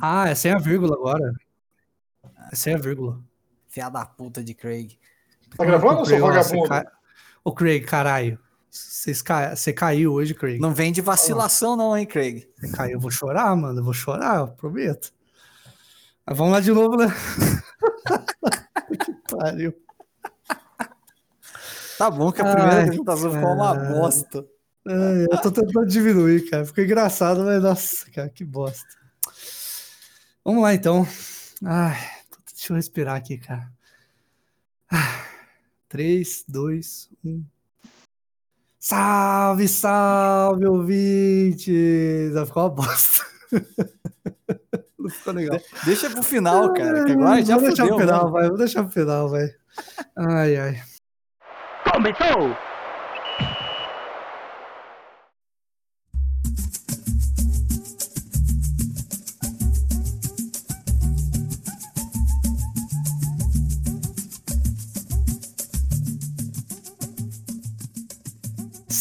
Ah, é sem a vírgula agora. É sem a vírgula. Fia da puta de Craig. Tá gravando ou sou vagabundo? Ca... Ô, Craig, caralho. Você ca... caiu hoje, Craig. Não vem de vacilação, não, hein, Craig? Você caiu, eu vou chorar, mano. Eu vou chorar, eu prometo. Mas vamos lá de novo, né? que pariu. Tá bom que a primeira apresentação ficou uma bosta. Ai, eu tô tentando diminuir, cara. Ficou engraçado, mas nossa, cara, que bosta. Vamos lá, então. Ai, deixa eu respirar aqui, cara. 3, 2, 1. Salve, salve, ouvintes! Vai ficar uma bosta. Não ficou legal. deixa pro final, cara, que agora já vou deixar pro final, vai. Vou deixar pro final, vai. Ai, ai. Começou!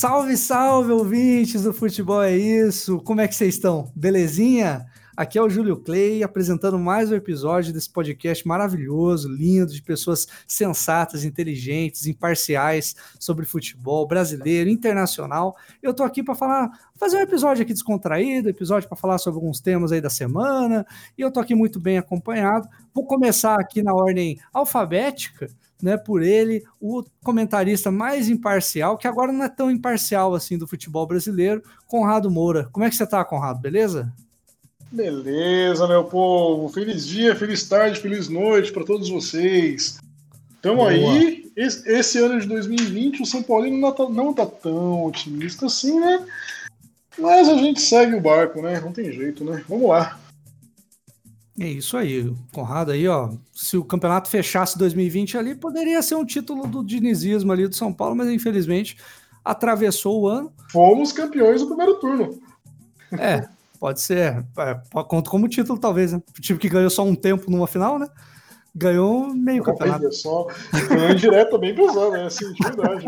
Salve, salve, ouvintes do Futebol é Isso! Como é que vocês estão? Belezinha? Aqui é o Júlio Clay apresentando mais um episódio desse podcast maravilhoso, lindo, de pessoas sensatas, inteligentes, imparciais sobre futebol brasileiro, internacional. Eu tô aqui para falar, fazer um episódio aqui descontraído, episódio para falar sobre alguns temas aí da semana, e eu tô aqui muito bem acompanhado. Vou começar aqui na ordem alfabética né, por ele, o comentarista mais imparcial, que agora não é tão imparcial assim do futebol brasileiro, Conrado Moura. Como é que você está, Conrado? Beleza? Beleza, meu povo. Feliz dia, feliz tarde, feliz noite para todos vocês. Então aí, esse, esse, ano de 2020, o São Paulino não tá, não tá tão otimista assim, né? Mas a gente segue o barco, né? Não tem jeito, né? Vamos lá. É isso aí, Conrado aí, ó. Se o campeonato fechasse 2020 ali, poderia ser um título do dinizismo ali do São Paulo, mas infelizmente atravessou o ano. Fomos campeões do primeiro turno. É, pode ser. É, conta como título, talvez, né? O time que ganhou só um tempo numa final, né? Ganhou meio campeonato. É só ganhou direto bem pesado, né? Assim, de verdade.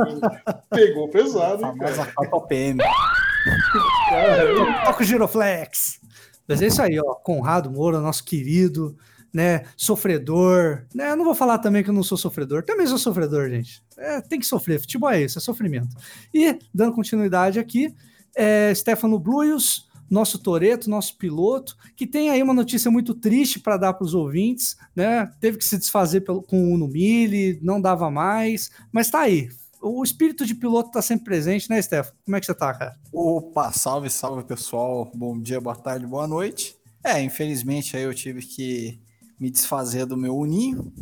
Pegou pesado. A famosa Copa PM. Toca o Giroflex. Mas é isso aí, ó. Conrado Moura, nosso querido, né? Sofredor. Né? Eu não vou falar também que eu não sou sofredor. Também sou sofredor, gente. É, tem que sofrer. Futebol é isso, é sofrimento. E, dando continuidade aqui, é Stefano Bluios, nosso Toreto, nosso piloto, que tem aí uma notícia muito triste para dar para os ouvintes, né? Teve que se desfazer pelo, com o Uno Mille, não dava mais, mas tá aí o espírito de piloto está sempre presente, né, Stefano? Como é que você está, cara? Opa, salve, salve, pessoal. Bom dia, boa tarde, boa noite. É, infelizmente aí eu tive que me desfazer do meu Uninho,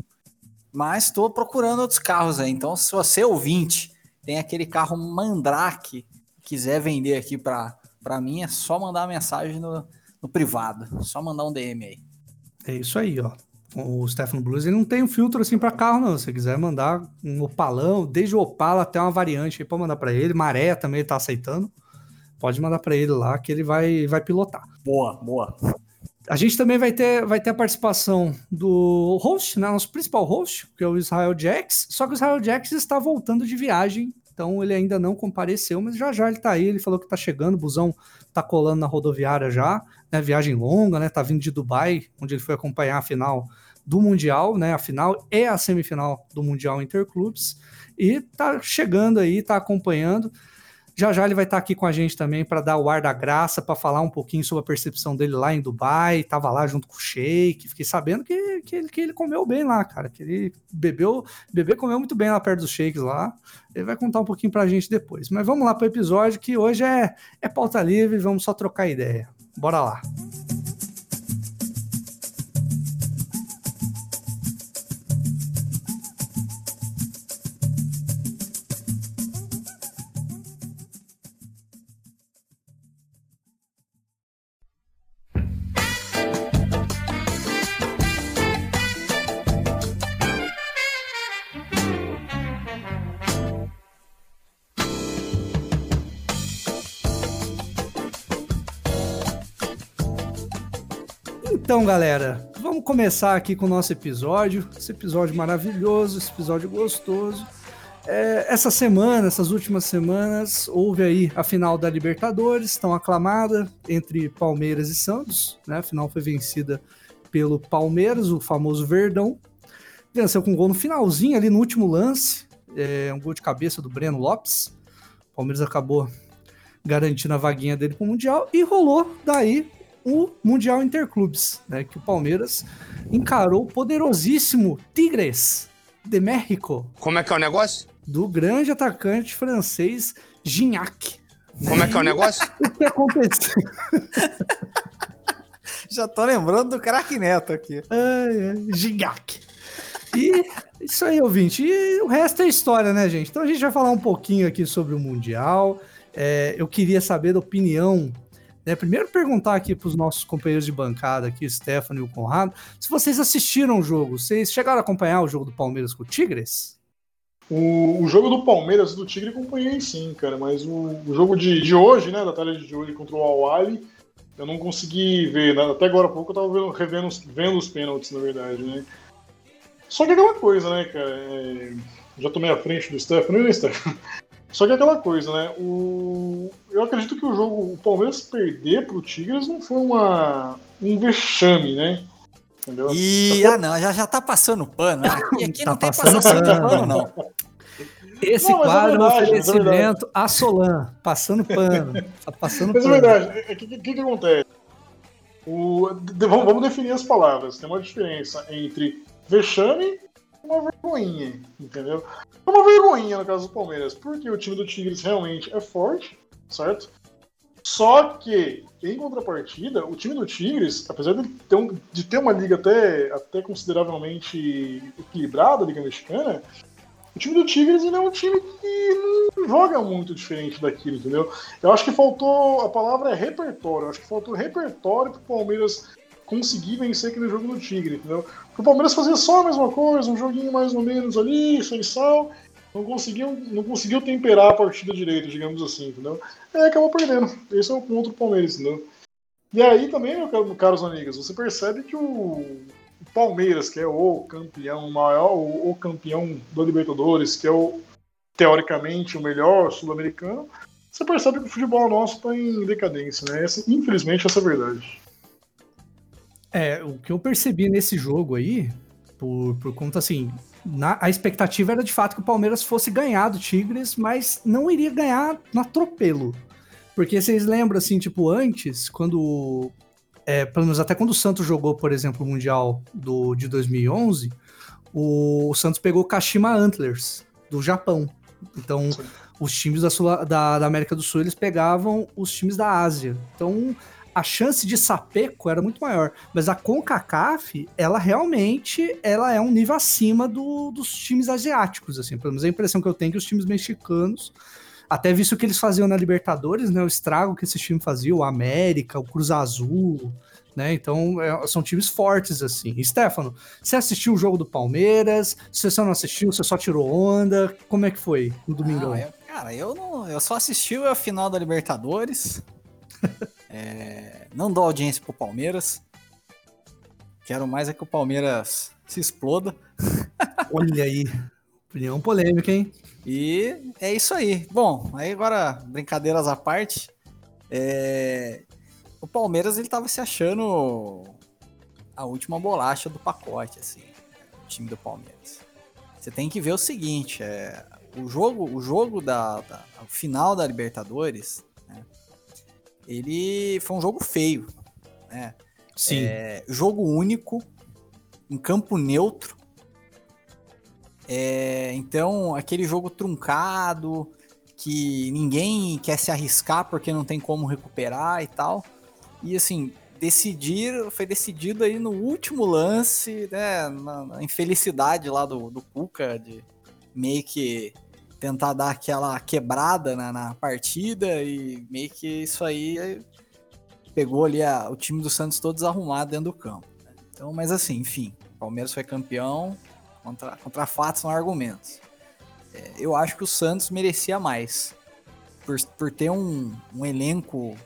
mas estou procurando outros carros aí. Então, se você ouvinte tem aquele carro Mandrake, quiser vender aqui para mim, é só mandar uma mensagem no, no privado, só mandar um DM aí. É isso aí, ó o Stefano Blues, ele não tem um filtro assim para carro, não. Se você quiser mandar um Opalão, desde o Opala até uma variante aí para mandar para ele, Maré também ele tá aceitando. Pode mandar para ele lá que ele vai, vai pilotar. Boa, boa. A gente também vai ter, vai ter a participação do host, né, nosso principal host, que é o Israel Jax. Só que o Israel Jax está voltando de viagem, então ele ainda não compareceu, mas já já ele tá aí. Ele falou que tá chegando, o busão tá colando na rodoviária já, né? Viagem longa, né? Tá vindo de Dubai, onde ele foi acompanhar a final do Mundial, né? A final é a semifinal do Mundial Interclubes e tá chegando aí, tá acompanhando. Já já ele vai estar tá aqui com a gente também para dar o ar da graça, para falar um pouquinho sobre a percepção dele lá em Dubai. Tava lá junto com o Sheik, fiquei sabendo que, que, ele, que ele comeu bem lá, cara. Que ele bebeu, bebê comeu muito bem lá perto dos shakes lá. Ele vai contar um pouquinho para a gente depois. Mas vamos lá para o episódio que hoje é, é pauta livre, vamos só trocar ideia. Bora lá. Então, galera, vamos começar aqui com o nosso episódio. Esse episódio maravilhoso, esse episódio gostoso. É, essa semana, essas últimas semanas, houve aí a final da Libertadores, tão aclamada entre Palmeiras e Santos, né? A final foi vencida pelo Palmeiras, o famoso Verdão. Venceu com um gol no finalzinho, ali no último lance, é, um gol de cabeça do Breno Lopes. O Palmeiras acabou garantindo a vaguinha dele para o Mundial e rolou daí o Mundial Interclubes, né? Que o Palmeiras encarou o poderosíssimo Tigres de México. Como é que é o negócio? Do grande atacante francês Gignac. Como é que é o negócio? o que aconteceu? Já tô lembrando do craque Neto aqui. É, Gignac. E isso aí, ouvinte. E o resto é história, né, gente? Então a gente vai falar um pouquinho aqui sobre o Mundial. É, eu queria saber da opinião né, primeiro perguntar aqui para os nossos companheiros de bancada, aqui, Stefano e o Conrado, se vocês assistiram o jogo. Vocês chegaram a acompanhar o jogo do Palmeiras com o Tigres? O, o jogo do Palmeiras do Tigre acompanhei sim, cara, mas o, o jogo de, de hoje, né, da tarde de hoje contra o Al-Ali, eu não consegui ver, né? até agora há pouco eu tava vendo, revendo vendo os pênaltis, na verdade, né. Só que é aquela coisa, né, cara, é, já tomei a frente do Stefano, né, Stefano? Só que é aquela coisa, né? O... Eu acredito que o jogo, o Palmeiras perder pro Tigres não foi uma... um vexame, né? Entendeu? E, ah, não, já, já tá passando pano. Aqui, aqui tá não tem passando pano, pano, não. Esse não, quadro é verdade, é oferecimento é a Solan, passando pano. Tá passando mas pano. é verdade, o que, que, que, acontece? O, vamos, vamos definir as palavras. Tem uma diferença entre vexame uma vergonhinha, entendeu? É uma vergonhinha no caso do Palmeiras, porque o time do Tigres realmente é forte, certo? Só que, em contrapartida, o time do Tigres, apesar de ter, um, de ter uma liga até, até consideravelmente equilibrada, a Liga Mexicana, o time do Tigres ainda é um time que não joga muito diferente daquilo, entendeu? Eu acho que faltou, a palavra é repertório, eu acho que faltou repertório pro Palmeiras conseguir vencer aquele jogo do Tigre, entendeu? Porque o Palmeiras fazia só a mesma coisa, um joguinho mais ou menos ali, sem sal, não conseguiu, não conseguiu temperar a partida direito, digamos assim, entendeu? É, acabou perdendo. Esse é o ponto do Palmeiras, entendeu? E aí também, meu caros amigos, você percebe que o Palmeiras, que é o campeão maior, o, campeão do Libertadores, que é o teoricamente o melhor sul-americano, você percebe que o futebol nosso está em decadência, né? Essa, infelizmente, essa é a verdade. É, o que eu percebi nesse jogo aí, por, por conta assim, na, a expectativa era de fato que o Palmeiras fosse ganhar do Tigres, mas não iria ganhar no atropelo. Porque vocês lembram, assim, tipo, antes, quando. É, pelo menos até quando o Santos jogou, por exemplo, o Mundial do, de 2011, o, o Santos pegou o Kashima Antlers, do Japão. Então, Sim. os times da, Sul, da, da América do Sul, eles pegavam os times da Ásia. Então, a chance de sapeco era muito maior. Mas a CONCACAF, ela realmente ela é um nível acima do, dos times asiáticos, assim. Pelo menos a impressão que eu tenho é que os times mexicanos, até visto o que eles faziam na Libertadores, né? O estrago que esse time fazia, o América, o Cruz Azul, né? Então, é, são times fortes, assim. E, Stefano, você assistiu o jogo do Palmeiras? Se você não assistiu, você só tirou onda? Como é que foi no domingo? Ah, cara, eu, não, eu só assisti a final da Libertadores. É, não dou audiência pro Palmeiras. Quero mais é que o Palmeiras se exploda. Olha aí. Opinião polêmica, hein? E é isso aí. Bom, aí agora, brincadeiras à parte. É... O Palmeiras ele tava se achando a última bolacha do pacote, assim, o time do Palmeiras. Você tem que ver o seguinte, é, o jogo, o jogo da, da final da Libertadores ele foi um jogo feio, né? Sim. É, jogo único, em campo neutro. É, então, aquele jogo truncado, que ninguém quer se arriscar porque não tem como recuperar e tal. E assim, decidir, foi decidido aí no último lance, né? Na, na infelicidade lá do, do Cuca, de meio que tentar dar aquela quebrada na, na, partida e meio que isso aí pegou ali a, o time do Santos todo desarrumado dentro do campo. Né? Então, mas assim, enfim, o Palmeiras foi campeão, contra, contra fatos são argumentos. É, eu acho que o Santos merecia mais, por, por ter um, um elenco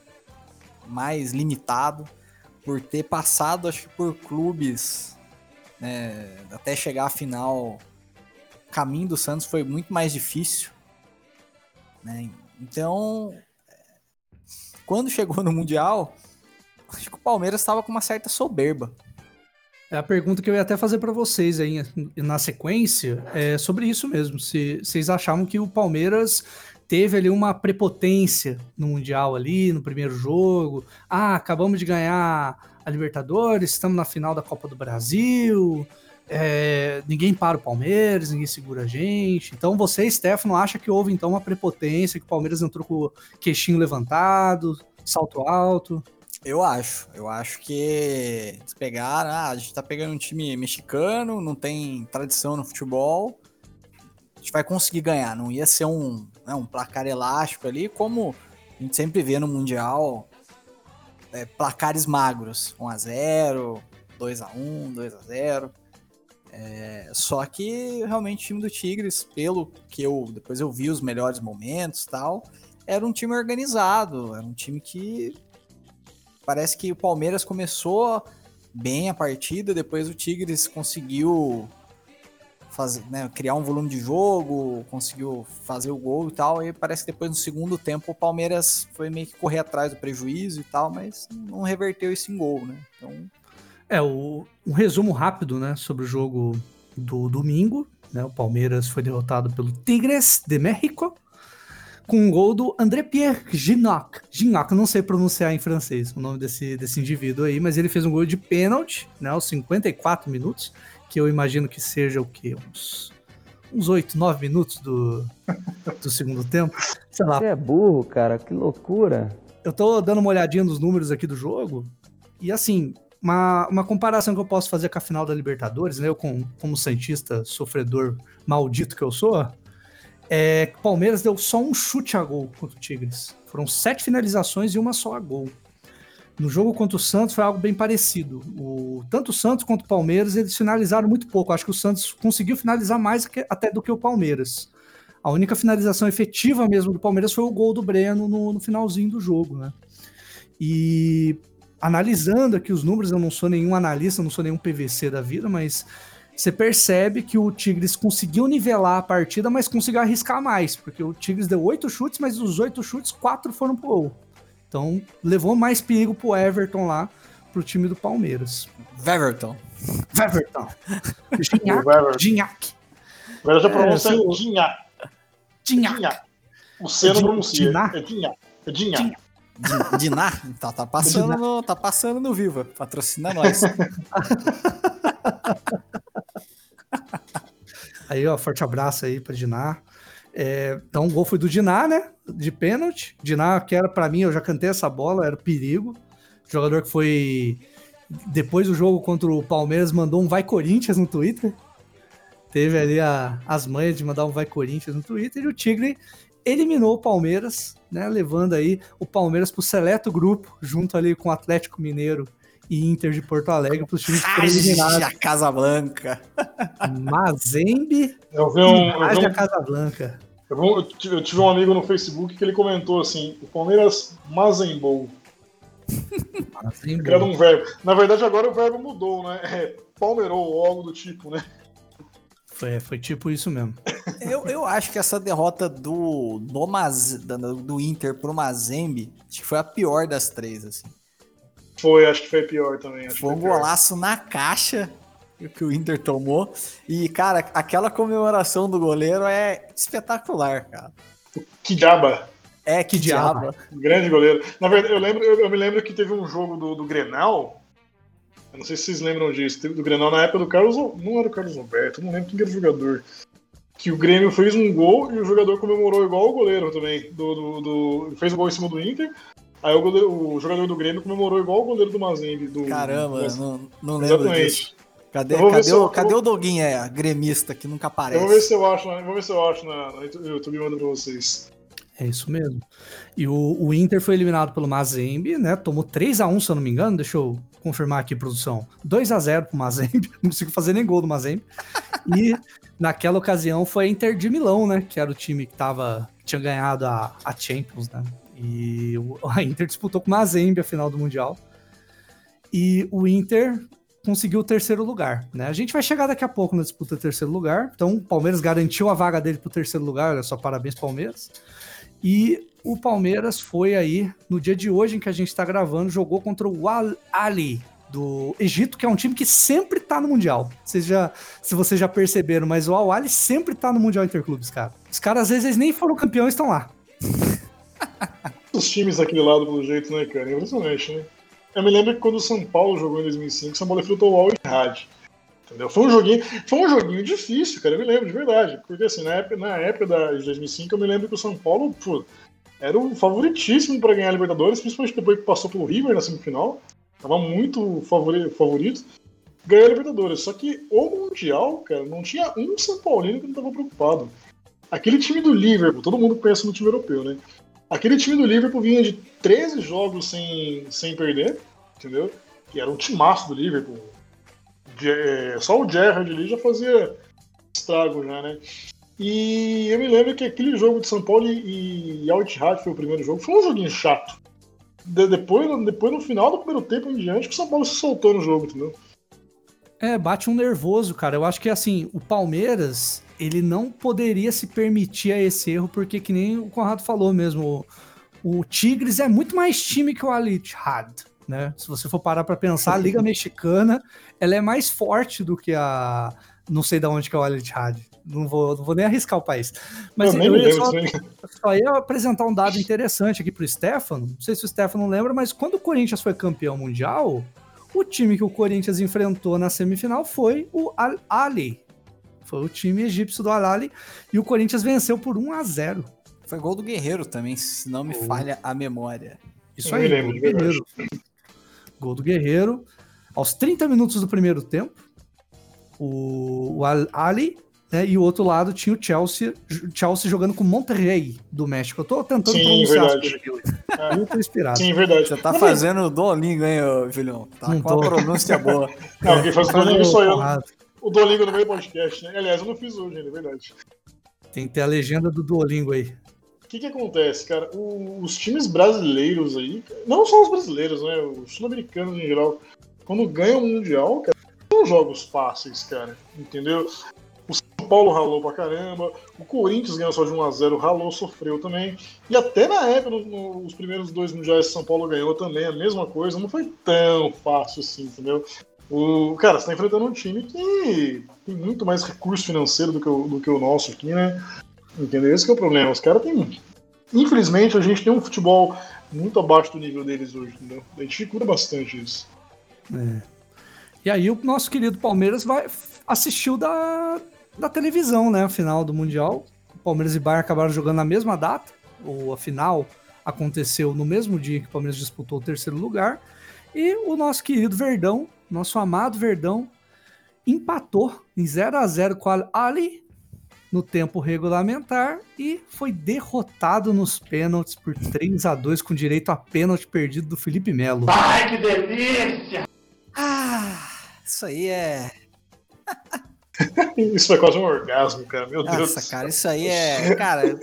mais limitado, por ter passado, acho que por clubes, né, até chegar à final caminho do Santos foi muito mais difícil. Né? Então, quando chegou no Mundial, acho que o Palmeiras estava com uma certa soberba. É a pergunta que eu ia até fazer para vocês aí na sequência, é sobre isso mesmo. Se vocês achavam que o Palmeiras teve ali uma prepotência no Mundial ali, no primeiro jogo. Ah, acabamos de ganhar a Libertadores, estamos na final da Copa do Brasil. É, ninguém para o Palmeiras, ninguém segura a gente. Então você, Stefano, acha que houve então uma prepotência, que o Palmeiras entrou com o queixinho levantado, salto alto? Eu acho. Eu acho que eles pegaram, ah, a gente tá pegando um time mexicano, não tem tradição no futebol. A gente vai conseguir ganhar. Não ia ser um, né, um placar elástico ali, como a gente sempre vê no Mundial. É, placares magros. 1x0, 2x1, 2x0. É, só que realmente o time do Tigres, pelo que eu depois eu vi os melhores momentos tal, era um time organizado, era um time que parece que o Palmeiras começou bem a partida, depois o Tigres conseguiu fazer, né, criar um volume de jogo, conseguiu fazer o gol e tal, e parece que depois no segundo tempo o Palmeiras foi meio que correr atrás do prejuízo e tal, mas não reverteu isso em gol, né? Então... É, o, um resumo rápido, né, sobre o jogo do domingo, né, o Palmeiras foi derrotado pelo Tigres de México, com um gol do André Pierre Ginoc. Ginoc, não sei pronunciar em francês o nome desse, desse indivíduo aí, mas ele fez um gol de pênalti, né, aos 54 minutos, que eu imagino que seja o quê? Uns, uns 8, 9 minutos do, do segundo tempo. Sei lá. Você é burro, cara, que loucura. Eu tô dando uma olhadinha nos números aqui do jogo, e assim, uma, uma comparação que eu posso fazer com a final da Libertadores, né? Eu, como, como Santista sofredor maldito que eu sou, é, Palmeiras deu só um chute a gol contra o Tigres. Foram sete finalizações e uma só a gol. No jogo contra o Santos foi algo bem parecido. O, tanto o Santos quanto o Palmeiras eles finalizaram muito pouco. Acho que o Santos conseguiu finalizar mais que, até do que o Palmeiras. A única finalização efetiva mesmo do Palmeiras foi o gol do Breno no, no finalzinho do jogo, né? E analisando aqui os números, eu não sou nenhum analista, não sou nenhum PVC da vida, mas você percebe que o Tigres conseguiu nivelar a partida, mas conseguiu arriscar mais, porque o Tigres deu oito chutes, mas dos oito chutes, quatro foram pro gol. Então, levou mais perigo pro Everton lá, pro time do Palmeiras. Everton. Everton. Gignac. Agora já pronuncia é, Gignac. Gignac. O C não pronuncia. É Gignac. É Gignac. Diná? Tá, tá, passando no, tá passando no Viva. Patrocina nós. aí, ó, forte abraço aí pra Diná. É, então, o gol foi do Diná, né? De pênalti. Diná, que era para mim, eu já cantei essa bola, era perigo. Jogador que foi. Depois do jogo contra o Palmeiras, mandou um Vai Corinthians no Twitter. Teve ali a, as manhas de mandar um Vai Corinthians no Twitter. E o Tigre eliminou o Palmeiras, né? Levando aí o Palmeiras pro seleto grupo, junto ali com o Atlético Mineiro e Inter de Porto Alegre para os times preliminares. A Casablanca. Mazembe eu vi um, eu vi um, a Casablanca. Eu, vi, eu, tive um amigo no Facebook que ele comentou assim: o Palmeiras mazembou. Criado um verbo. Na verdade, agora o verbo mudou, né? É, palmeirou ou algo do tipo, né? Foi, foi tipo isso mesmo. eu, eu acho que essa derrota do, do, Maz, do Inter pro Mazembe, acho que foi a pior das três, assim. Foi, acho que foi pior também. foi um golaço na caixa que o Inter tomou. E, cara, aquela comemoração do goleiro é espetacular, cara. Que diaba. É, que, que diaba. diaba. Grande goleiro. Na verdade, eu, lembro, eu, eu, me lembro que teve um jogo do, do Grenal. Eu não sei se vocês lembram disso. Do Grenal na época do Carlos. Não era o Carlos Roberto, não lembro quem era o jogador. Que o Grêmio fez um gol e o jogador comemorou igual o goleiro também. Do, do, do fez o um gol em cima do Inter. Aí o, goleiro, o, jogador do Grêmio comemorou igual o goleiro do Mazembe. Do, Caramba, do... Não, não lembro Exatamente. disso. Cadê, cadê, o, eu, cadê vou... o Doguinho, é, gremista, que nunca aparece? Eu vou ver se eu acho, vou ver se eu acho na, no YouTube e mando pra vocês. É isso mesmo. E o, o Inter foi eliminado pelo Mazembe, né? Tomou 3x1, se eu não me engano. Deixa eu confirmar aqui, produção. 2x0 pro Mazembe. Não consigo fazer nem gol do Mazembe. E naquela ocasião foi a Inter de Milão, né? Que era o time que tava, tinha ganhado a, a Champions, né? E a Inter disputou com o Mazembe a final do Mundial. E o Inter conseguiu o terceiro lugar, né? A gente vai chegar daqui a pouco na disputa terceiro lugar. Então, o Palmeiras garantiu a vaga dele pro terceiro lugar. Olha só, parabéns, Palmeiras. E o Palmeiras foi aí, no dia de hoje em que a gente está gravando, jogou contra o Al Ali do Egito, que é um time que sempre tá no Mundial. Já, se vocês já perceberam, mas o Al Ali sempre tá no Mundial Interclubes, cara. Os caras, às vezes, nem foram campeões, estão lá. Os times daquele lado, pelo jeito, né, cara? Impressionante, né? Eu me lembro que quando o São Paulo jogou em 2005, o São Paulo enfrentou o Al Ittihad. Entendeu? Foi um joguinho, foi um joguinho difícil, cara. Eu me lembro de verdade, porque assim na época, na época da, de 2005, eu me lembro que o São Paulo pô, era o favoritíssimo para ganhar a Libertadores, principalmente depois que passou pelo River na semifinal. Tava muito favori, favorito. Ganhou a Libertadores. Só que o Mundial, cara, não tinha um São Paulino que não tava preocupado. Aquele time do Liverpool, todo mundo pensa no time europeu, né? Aquele time do Liverpool vinha de 13 jogos sem, sem perder, entendeu? Que era um timaço do Liverpool. De, é, só o Gerrard ali já fazia estrago já, né? E eu me lembro que aquele jogo de São Paulo e, e Al Ittihad foi o primeiro jogo, foi um joguinho chato. De, depois, depois, no final do primeiro tempo em diante, que o São Paulo se soltou no jogo, entendeu? É, bate um nervoso, cara. Eu acho que assim, o Palmeiras, ele não poderia se permitir a esse erro, porque que nem o Conrado falou mesmo, o, o Tigres é muito mais time que o Al Ittihad, né? Se você for parar para pensar, a Liga Mexicana, ela é mais forte do que a não sei de onde que é o Al Ittihad. Não vou, não vou nem arriscar o país. Mas eu, eu ia só, só, ia apresentar um dado interessante aqui pro Stefano. Não sei se o Stefano lembra, mas quando o Corinthians foi campeão mundial, o time que o Corinthians enfrentou na semifinal foi o Al Ali. Foi o time egípcio do Al Ali e o Corinthians venceu por 1 a 0. Foi gol do Guerreiro também, se não me oh. falha a memória. Isso aí, gol do Guerreiro. Gol do Guerreiro. Aos 30 minutos do primeiro tempo, o, o Al Ali né? E o outro lado tinha o Chelsea, Chelsea jogando com Monterrey do México. Eu tô tentando Sim, pronunciar verdade. É. Muito inspirado. Sim, verdade. Você tá não, fazendo o Duolingo, hein, Julião? Tá não com tô. uma pronúncia boa. Não, quem faz o Duolingo sou eu. O Duolingo no meio podcast, né? Aliás, eu não fiz hoje, é verdade. Tem que ter a legenda do Duolingo aí. O que, que acontece, cara? O, os times brasileiros aí, não só os brasileiros, né? Os sul-americanos em geral, quando ganham o Mundial, cara, são jogos fáceis, cara. Entendeu? Paulo ralou pra caramba, o Corinthians ganhou só de 1x0, ralou, sofreu também. E até na época, nos no, primeiros dois mundiais, São Paulo ganhou também a mesma coisa, não foi tão fácil assim, entendeu? O, cara, você tá enfrentando um time que tem muito mais recurso financeiro do que o, do que o nosso aqui, né? Entendeu? Esse é o problema. Os caras têm. Infelizmente, a gente tem um futebol muito abaixo do nível deles hoje, entendeu? A gente dificulta bastante isso. É. E aí o nosso querido Palmeiras vai assistiu da, da televisão, né? A final do Mundial. O Palmeiras e Bayern acabaram jogando na mesma data, ou a final aconteceu no mesmo dia que o Palmeiras disputou o terceiro lugar. E o nosso querido Verdão, nosso amado Verdão, empatou em 0 a 0 com a Ali no tempo regulamentar e foi derrotado nos pênaltis por 3 a 2 com direito a pênalti perdido do Felipe Melo. Ai, que delícia! Ah, isso aí é isso foi quase um orgasmo, cara. Meu Nossa, Deus. Nossa, cara, isso aí é. Cara,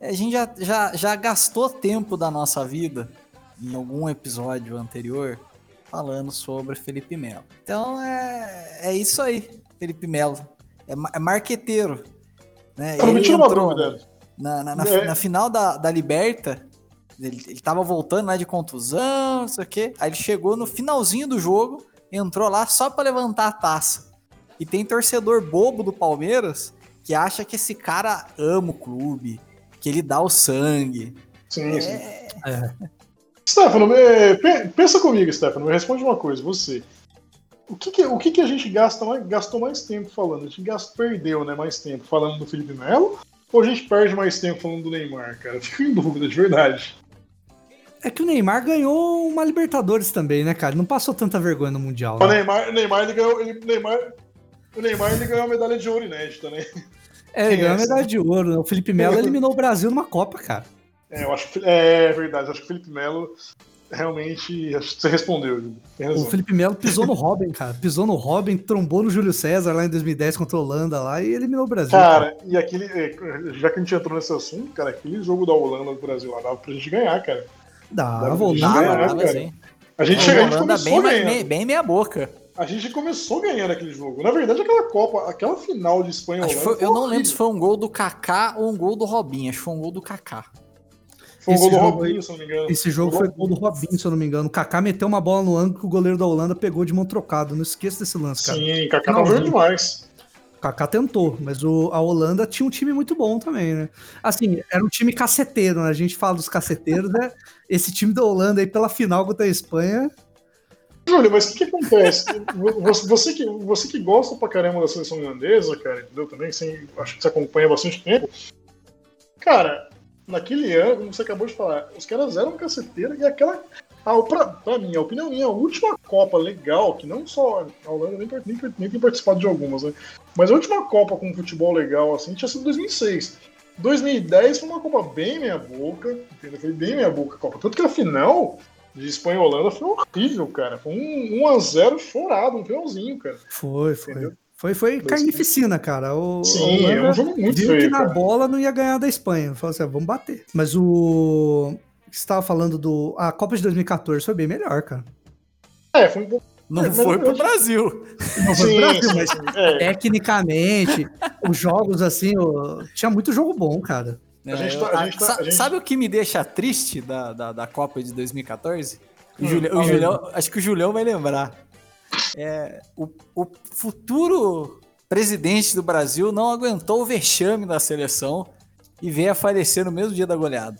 a gente já, já, já gastou tempo da nossa vida em algum episódio anterior falando sobre Felipe Melo. Então é, é isso aí, Felipe Melo. É, é marqueteiro. Né? Eu Ele entrou na, na, na, é. na, final da, da Liberta. Ele, ele tava voltando lá de contusão, não sei o quê. Aí ele chegou no finalzinho do jogo, entrou lá só para levantar a taça. E tem torcedor bobo do Palmeiras que acha que esse cara ama o clube, que ele dá o sangue. Sim, é... sim. É. Stefano, pensa comigo, Stefano, me responde uma coisa, você. O que, que o que, que a gente gasta mais, gastou mais tempo falando? A gente gastou, perdeu né, mais tempo falando do Felipe Melo? Ou a gente perde mais tempo falando do Neymar, cara? Fico em dúvida, de verdade. É que o Neymar ganhou uma Libertadores também, né, cara? Não passou tanta vergonha no Mundial. Né? O Neymar, Neymar, ele ganhou. Ele, Neymar, o Neymar ele ganhou a medalha de ouro inédita, né? É, ele ganhou a medalha de ouro. Né? O Felipe Melo eliminou o Brasil numa Copa, cara. É, eu acho que, é verdade. Acho que o Felipe Melo realmente. Acho que você respondeu, O Felipe Melo pisou no Robin, cara. Pisou no Robin, trombou no Júlio César lá em 2010 contra a Holanda lá e eliminou o Brasil. Cara, cara, e aquele. É, já que a gente entrou nesse assunto, cara, aquele jogo da Holanda do Brasil lá dava pra gente ganhar, cara. Dava, dava, dava, dava, sim. A gente, a, a gente começou bem, bem meia boca. A gente começou ganhando aquele jogo. Na verdade, aquela Copa, aquela final de Espanha e Holanda. foi- eu não lembro se foi um gol do Kaká ou um gol do Robinho. Acho que foi um gol do Kaká. Foi um Esse gol do jogo Robinho, se não me engano. Esse jogo foi gol do Robinho, se eu não me engano. O Kaká meteu uma bola no ângulo que o goleiro da Holanda pegou de mão trocado. Não esqueça desse lance, cara. Sim, Kaká tá jogando demais. O Kaká tentou, mas o, a Holanda tinha um time muito bom também, né? Assim, era um time caceteiro, né? A gente fala dos caceteiros, né? Esse time da Holanda aí pela final contra a Espanha. Júlio, mas o que, que acontece? Você, você que, você que gosta pra caramba da seleção holandesa, cara, entendeu? Também, assim, acho que você acompanha bastante tempo. Cara, naquele ano, como você acabou de falar, os caras eram caceteiros e aquela. Ah, pra, pra mim, a opinião minha, última Copa legal, que não só a Holanda nem, nem, nem tem participado de algumas, né? Mas a última Copa com futebol legal, assim, tinha sido 2006. 2010 foi uma Copa bem meia boca, entendeu? Foi bem meia boca a Copa. Tanto que a final de Espanha e Holanda foi horrível, cara. Foi um 1x0 chorado, um finalzinho, cara. Foi, foi. Entendeu? Foi, foi carnificina, cara. O, Sim, é um jogo muito viu feio, que na cara. bola não ia ganhar da Espanha. Falou assim, ah, vamos bater. Mas o. Você estava falando do. A Copa de 2014 foi bem melhor, cara. É, foi um pouco. Não É, foi pro Brasil. Não foi Sim, pro Brasil, mas. É, tecnicamente, os jogos, assim, o- tinha muito jogo bom, cara. A É, tá- a tá- sa- a gente- Sabe o que me deixa triste da, da, da Copa de 2014? O Hum, Julião, o. Julião- acho que o Julião vai lembrar. É, o, o futuro presidente do Brasil não aguentou o vexame da seleção e veio a falecer no mesmo dia da goleada.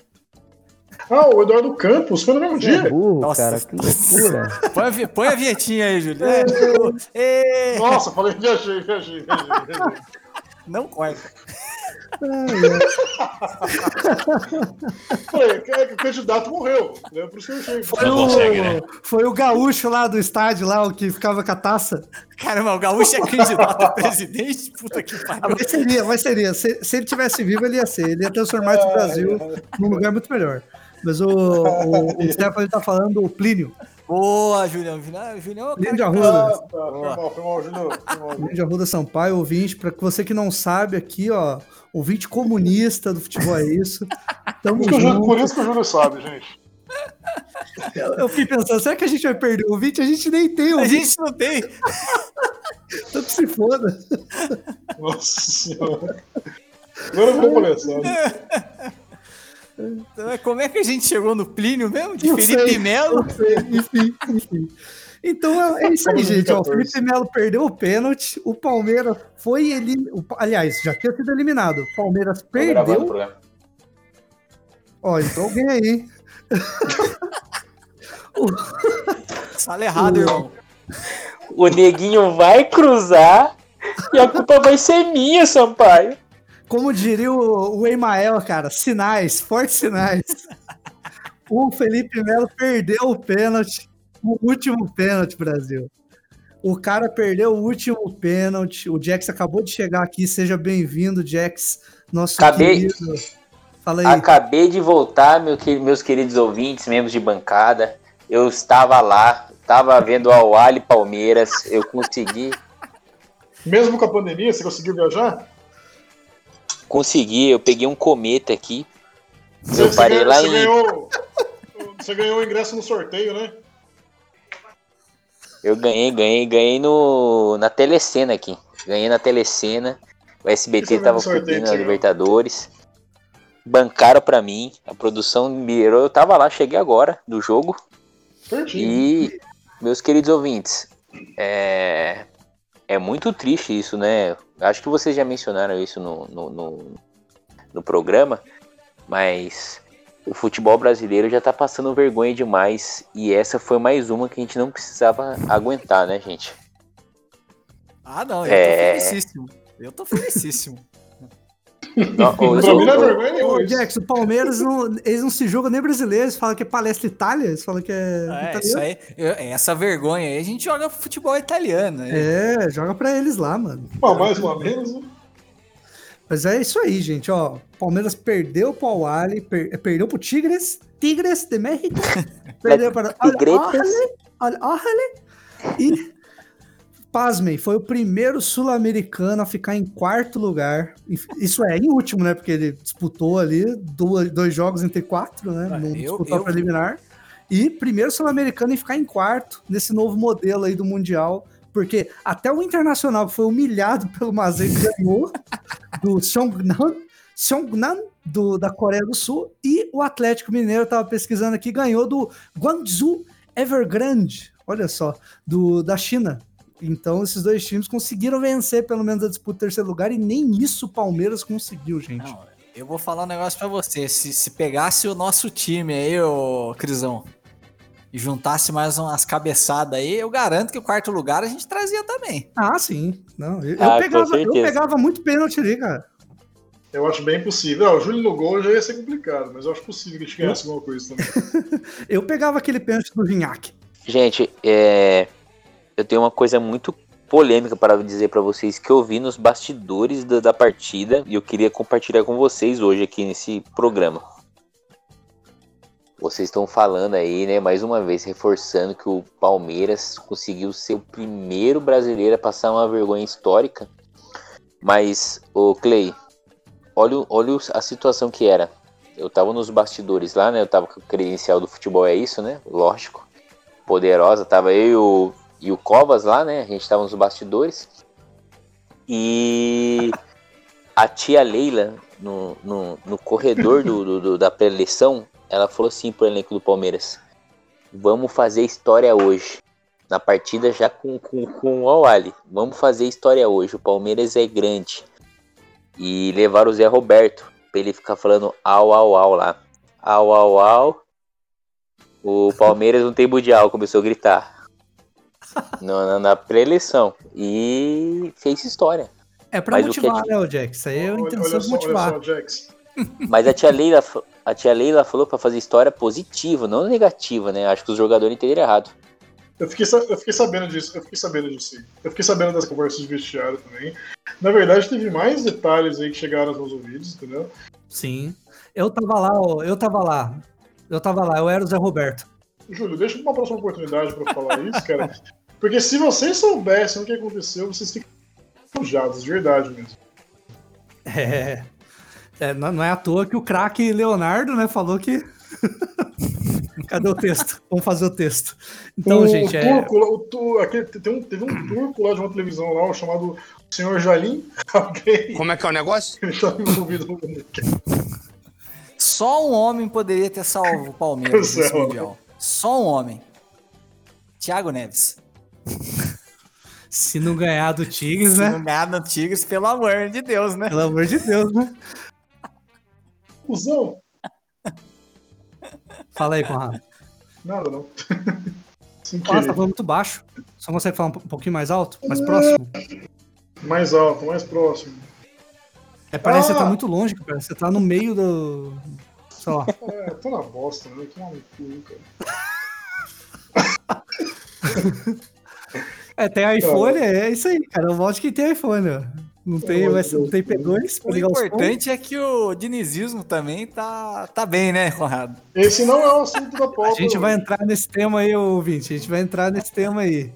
Ah, o Eduardo Campos foi no mesmo é dia. burro, Nossa. cara, que loucura. Põe a, põe a vinhetinha aí, Julião. É, Nossa, falei, viajei, viajei. viajei. não corta. Cara, que o candidato morreu. né? Por isso que eu achei. Foi o, foi o gaúcho lá do estádio, lá, o que ficava com a taça. Caramba, o Gaúcho é candidato a presidente? Puta que Ah, pariu. mas seria, mas seria. Se, se ele tivesse vivo, ele ia ser. Ele ia transformar esse Brasil num lugar muito melhor. Mas o, o, o Stefano tá falando do Plínio. Boa, Julião. Julião, Julião é o Plínio de Arruda. Ah, tá, foi mal, foi mal, Júnior. Foi mal. Plínio de Arruda Sampaio, ouvinte. Pra você que não sabe aqui, ó, ouvinte comunista do futebol é isso. Tamo Por isso que o Júlio- junto. Por isso que o Júlio sabe, gente. Eu, eu fiquei pensando, será que a gente vai perder o ouvinte? A gente nem tem A ouvinte, gente não tem. tanto se foda. Nossa senhora. Agora eu vou palhaçada. Então, Como é que a gente chegou no Plínio mesmo? De Não Felipe sei, Melo? sei, enfim, enfim. Então é, é isso aí, gente. Ó, o 2014. Felipe Melo perdeu o pênalti. O Palmeiras foi eliminado. Aliás, já tinha sido eliminado. O Palmeiras perdeu. Ó, entrou alguém aí, hein? Fala errado, irmão. O neguinho vai cruzar e a culpa vai ser minha, Sampaio. Como diria o, o Emael, cara, sinais, fortes sinais. O Felipe Melo perdeu o pênalti, o último pênalti, Brasil. O cara perdeu o último pênalti. O Jax acabou de chegar aqui. Seja bem-vindo, Jax, nosso Acabei- querido. Fala aí. Acabei de voltar, meu meus queridos ouvintes, membros de bancada. Eu estava lá, estava vendo o Ali Palmeiras. Eu consegui, Mesmo com a pandemia, você conseguiu viajar? Consegui. Eu peguei um cometa aqui. Você, Eu parei ganhou, lá você em- ganhou. Você ganhou o ingresso no sorteio, né? Eu ganhei, ganhei, ganhei no, na telecena aqui. Ganhei na telecena. O SBT tava cobrindo a você Libertadores. Bancaram pra mim. A produção me virou. Eu tava lá, cheguei agora do jogo. Certinho. E, meus queridos ouvintes, é, é muito triste isso, né? Acho que vocês já mencionaram isso no, no, no, no programa, mas o futebol brasileiro já tá passando vergonha demais. E essa foi mais uma que a gente não precisava aguentar, né, gente? Ah, não, eu É. tô felicíssimo. Eu tô felicíssimo. Não, não é ô, vergonha isso. Jax, o Palmeiras não, eles não se jogam nem brasileiro, eles falam que é palestra Itália, eles falam que é, É, isso aí, eu- essa vergonha aí, a gente joga futebol italiano. né? É, joga pra eles lá, mano. Pô, mais uma menos, né? Mas é isso aí, gente, ó. Palmeiras perdeu pro Al-Ali, per- perdeu pro Tigres, Tigres de México, perdeu para Tigretas. Al Ahly e pasmem, foi o primeiro sul-americano a ficar em quarto lugar. Isso é, em último, né? Porque ele disputou ali duas, dois jogos entre quatro, né? Ah, Não eu- disputou eu- a preliminar. E primeiro sul-americano em ficar em quarto nesse novo modelo aí do Mundial porque até o Internacional, foi humilhado pelo Mazei, ganhou do Seongnan, Seongnan do, da Coreia do Sul, e o Atlético Mineiro, estava pesquisando aqui, ganhou do Guangzhou Evergrande, olha só, do, da China. Então, esses dois times conseguiram vencer pelo menos a disputa do terceiro lugar, e nem isso o Palmeiras conseguiu, gente. Não, eu vou falar um negócio pra você. Se, se pegasse o nosso time aí, ô Crisão, e juntasse mais umas cabeçadas aí, eu garanto que o quarto lugar a gente trazia também. Ah, sim. Não, eu, Ah, eu pegava, eu pegava muito pênalti ali, cara. Eu acho bem possível. Ah, o Júlio no gol já ia ser complicado, mas eu acho possível que a gente ganhasse alguma coisa também. Eu pegava aquele pênalti do Vinhac. Gente, é, eu tenho uma coisa muito polêmica para dizer para vocês que eu vi nos bastidores da, da partida e eu queria compartilhar com vocês hoje aqui nesse programa. Vocês estão falando aí, né, mais uma vez, reforçando que o Palmeiras conseguiu ser o primeiro brasileiro a passar uma vergonha histórica. Mas, o Clay, olha, olha a situação que era. Eu tava nos bastidores lá, né? Eu tava com o credencial do futebol, é isso, né? Lógico. Poderosa, tava eu e o, Covas lá, né? A gente tava nos bastidores. E a tia Leila, no, no, no corredor do, do- do- da pré-eleição, ela falou assim pro elenco do Palmeiras: Vamos fazer história hoje. Na partida já com, com, com o Awali. Vamos fazer história hoje. O Palmeiras é grande. E levaram o Zé Roberto pra ele ficar falando au, au, au lá. Au, au, au. O Palmeiras não tem mundial, começou a gritar. Na, na, na pré-eleição. E fez história. É pra Mas motivar, é né, o Jack? Isso aí é a intenção de motivar. olha só, Jax. Mas a tia Leila, a tia Leila falou pra fazer história positiva, não negativa, né? Acho que os jogadores entenderam errado. Eu fiquei, eu fiquei sabendo disso, eu fiquei sabendo disso. aí. Eu fiquei sabendo das conversas de vestiário também. Na verdade, teve mais detalhes aí que chegaram aos meus ouvidos, entendeu? Sim. Eu tava lá, eu tava lá. Eu tava lá, eu era o Zé Roberto. Júlio, deixa uma próxima oportunidade pra falar isso, cara. Porque se vocês soubessem o que aconteceu, vocês ficam enojados, de verdade mesmo. É. É, não é à toa que o craque Leonardo, né, falou que. Cadê o texto? Vamos fazer o texto. Então, o gente, é. turco, lá, o tu- aquele- tem um- teve um turco lá de uma televisão lá, chamado Senhor Jalim. Como é que é o negócio? ele estava envolvido no Só um homem poderia ter salvo o Palmeiras nesse. Mundial. Só um homem. Thiago Neves. Se não ganhar do Tigres, Se né? não ganhar no Tigres, pelo amor de Deus, né? Pelo amor de Deus, né? Cusão? Fala aí, Conrado. Nada, não. Sem Nossa, tá falando muito baixo. Só consegue falar um po- pouquinho mais alto? Mais próximo? Mais alto, mais próximo. É, parece que você tá Ah! muito longe, cara. Você tá no meio do. Sei lá. É, tô na bosta, né? No cu, cara. É, tem iPhone, é isso aí, cara. Eu voto que tem iPhone, ó. Não tem, ser- não tem P2 pra O importante é que o dinizismo também tá, tá bem, né, Conrado? Esse não é o assunto da pauta. A gente vai entrar nesse tema aí, ouvinte. A gente vai entrar nesse tema aí.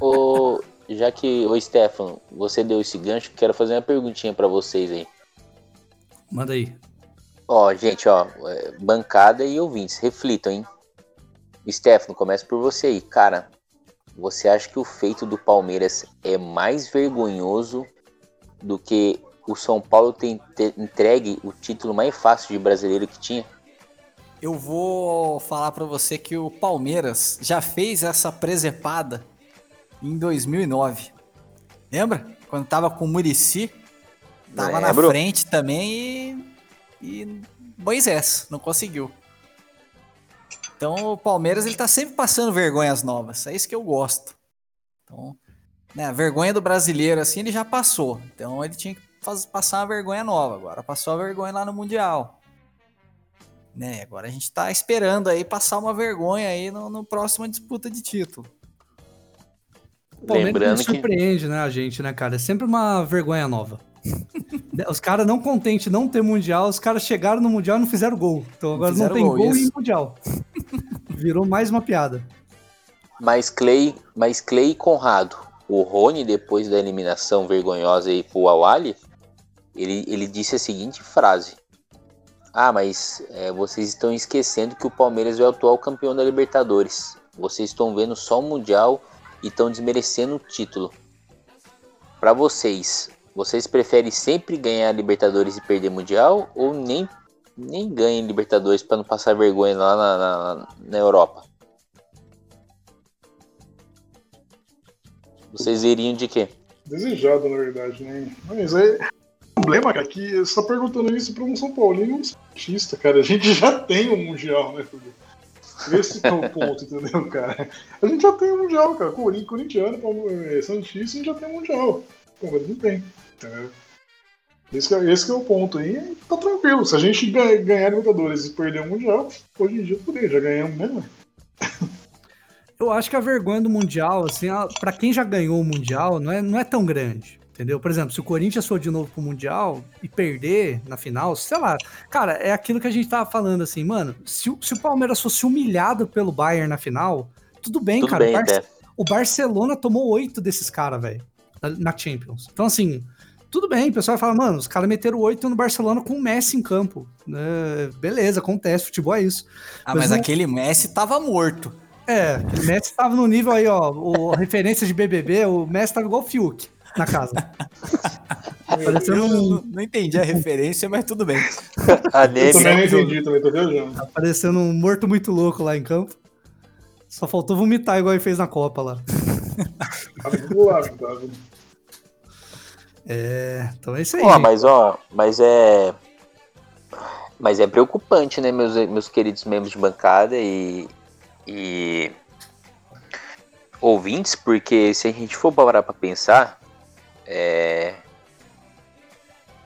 Ô, já que, ô Stefano, você deu esse gancho, quero fazer uma perguntinha pra vocês aí. Manda aí. Ó, gente, ó, é, bancada e ouvintes, reflitam, hein? Stefano, começa por você aí. Cara, você acha que o feito do Palmeiras é mais vergonhoso do que o São Paulo ter entregue o título mais fácil de brasileiro que tinha? Eu vou falar pra você que o Palmeiras já fez essa presepada em 2009. Lembra? Quando tava com o Murici, tava na Lembro. frente também e, e Moisés não conseguiu. Então o Palmeiras ele tá sempre passando vergonhas novas. É isso que eu gosto. Então, né, a vergonha do brasileiro assim ele já passou. Então ele tinha que faz- passar uma vergonha nova. Agora passou a vergonha lá no mundial né? Agora a gente tá esperando aí passar uma vergonha aí no, no próxima disputa de título. O Palmeiras Lembrando não que- surpreende, né, a gente, né, cara? É sempre uma vergonha nova. Os caras não contentes de não ter Mundial, os caras chegaram no Mundial e não fizeram gol. Então agora não tem gol, gol, em isso. Mundial. Virou mais uma piada. Mas Clay, mas Clay e Conrado, o Rony, depois da eliminação vergonhosa aí pro Awali, ele, ele disse a seguinte frase. Ah, mas é, vocês estão esquecendo que o Palmeiras é o atual campeão da Libertadores. Vocês estão vendo só o Mundial e estão desmerecendo o título. Para vocês, vocês preferem sempre ganhar Libertadores e perder Mundial ou nem, nem ganhem Libertadores para não passar vergonha lá na, na, na Europa? Vocês iriam de quê? Desejado, na verdade, né? Mas é. O problema, cara, é que você tá perguntando isso pra um São Paulino e um Santista, cara. A gente já tem um Mundial, né, Felipe? Esse é o ponto, entendeu, cara? A gente já tem um Mundial, cara. Corin- Corintiano, Santista, a gente já tem um Mundial. Palmeiras não tem, entendeu? Esse que, é, esse que é o ponto aí. Tá tranquilo. Se a gente ga- ganhar Libertadores e perder o Mundial, hoje em dia poder, já ganhamos mesmo. Eu acho que a vergonha do Mundial, assim, a- pra quem já ganhou o Mundial, não é, não é tão grande. Entendeu? Por exemplo, se o Corinthians for de novo pro Mundial e perder na final, sei lá. Cara, é aquilo que a gente tava falando assim, mano. Se, o- se o Palmeiras fosse humilhado pelo Bayern na final, tudo bem, Tudo cara. bem, o, Barce- né? o Barcelona tomou oito desses caras, velho, na, na Champions. Então, assim, tudo bem. O pessoal fala, mano, os caras meteram oito no Barcelona com o Messi em campo. né? beleza, acontece, futebol é isso. Ah, Mas mas não- aquele Messi tava morto. É, o Messi tava no nível aí, ó, o, a referência de BBB, o Messi tava igual o Fiuk na casa. Parecendo Eu um, não, não entendi a referência, mas tudo bem. A Eu Neme, também não entendi, também tô viajando. parecendo um morto muito louco lá em campo. Só faltou vomitar igual ele fez na Copa lá. É, então é isso aí. Ó, mas ó, mas é. Mas é preocupante, né, meus, meus queridos membros de bancada e. e ouvintes, porque se a gente for parar pra pensar, é.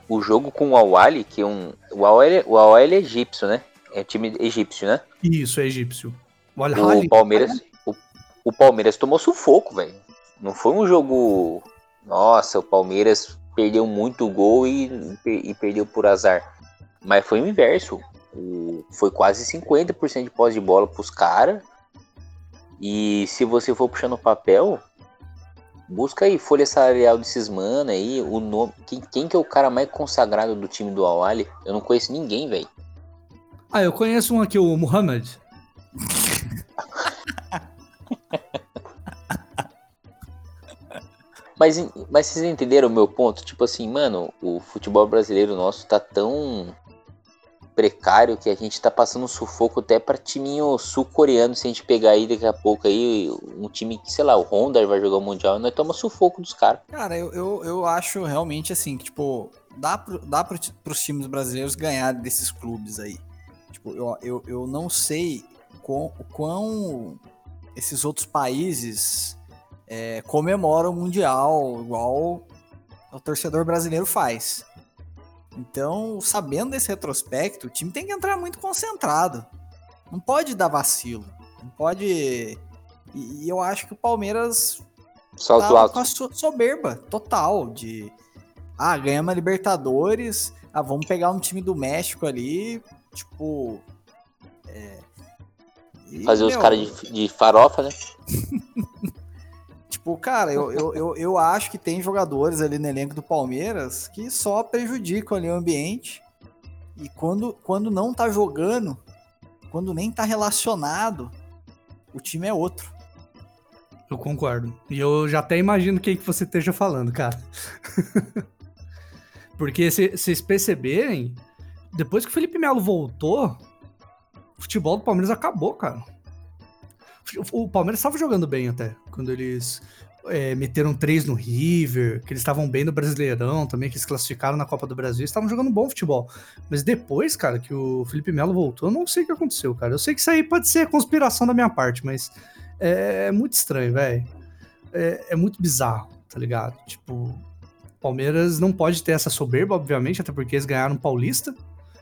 O jogo com o Awali, que é um. O Awali, o Awali é egípcio, né? É time egípcio, né? Isso, é egípcio. O Rally. Palmeiras, o, o Palmeiras tomou sufoco, velho. Não foi um jogo. Nossa, o Palmeiras perdeu muito gol e, e perdeu por azar. Mas foi o inverso. O- foi quase 50% de pós de bola pros caras. E se você for puxando o papel, busca aí folha salarial desses mano aí, o nome. Quem, quem que é o cara mais consagrado do time do Awali? Eu não conheço ninguém, velho. Ah, eu conheço um aqui, o Muhammad. Mas, mas vocês entenderam o meu ponto? Tipo assim, mano, o futebol brasileiro nosso tá tão precário que a gente tá passando um sufoco até pra timinho sul-coreano. Se a gente pegar aí daqui a pouco aí, um time que, sei lá, o Honda vai jogar o Mundial, nós toma sufoco dos caras. Cara, eu, eu, eu acho realmente assim, que, tipo, dá, pro, dá pro, pros times brasileiros ganhar desses clubes aí. Tipo, eu, eu, eu não sei quão, quão esses outros países é, comemoram o Mundial igual o torcedor brasileiro faz. Então, sabendo desse retrospecto, o time tem que entrar muito concentrado. Não pode dar vacilo. Não pode. E, eu acho que o Palmeiras Salto alto. com a so- soberba total de ah, ganhamos a Libertadores, ah, vamos pegar um time do México ali, tipo é, e, Fazer os meu, caras de, de farofa, né? Tipo, cara, eu, eu, eu, eu acho que tem jogadores ali no elenco do Palmeiras que só prejudicam ali o ambiente. E quando, quando não tá jogando, quando nem tá relacionado, o time é outro. Eu concordo. E eu já até imagino quem que você esteja falando, cara. Porque se vocês perceberem, depois que o Felipe Melo voltou, o futebol do Palmeiras acabou, cara. O Palmeiras estava jogando bem até, quando eles é, meteram três no River, que eles estavam bem no Brasileirão também, que eles classificaram na Copa do Brasil, estavam jogando bom futebol. Mas depois, cara, que o Felipe Melo voltou, eu não sei o que aconteceu, cara. Eu sei que isso aí pode ser conspiração da minha parte, mas é muito estranho, velho. É, é muito bizarro, tá ligado? Tipo, Palmeiras não pode ter essa soberba, obviamente, até porque eles ganharam Paulista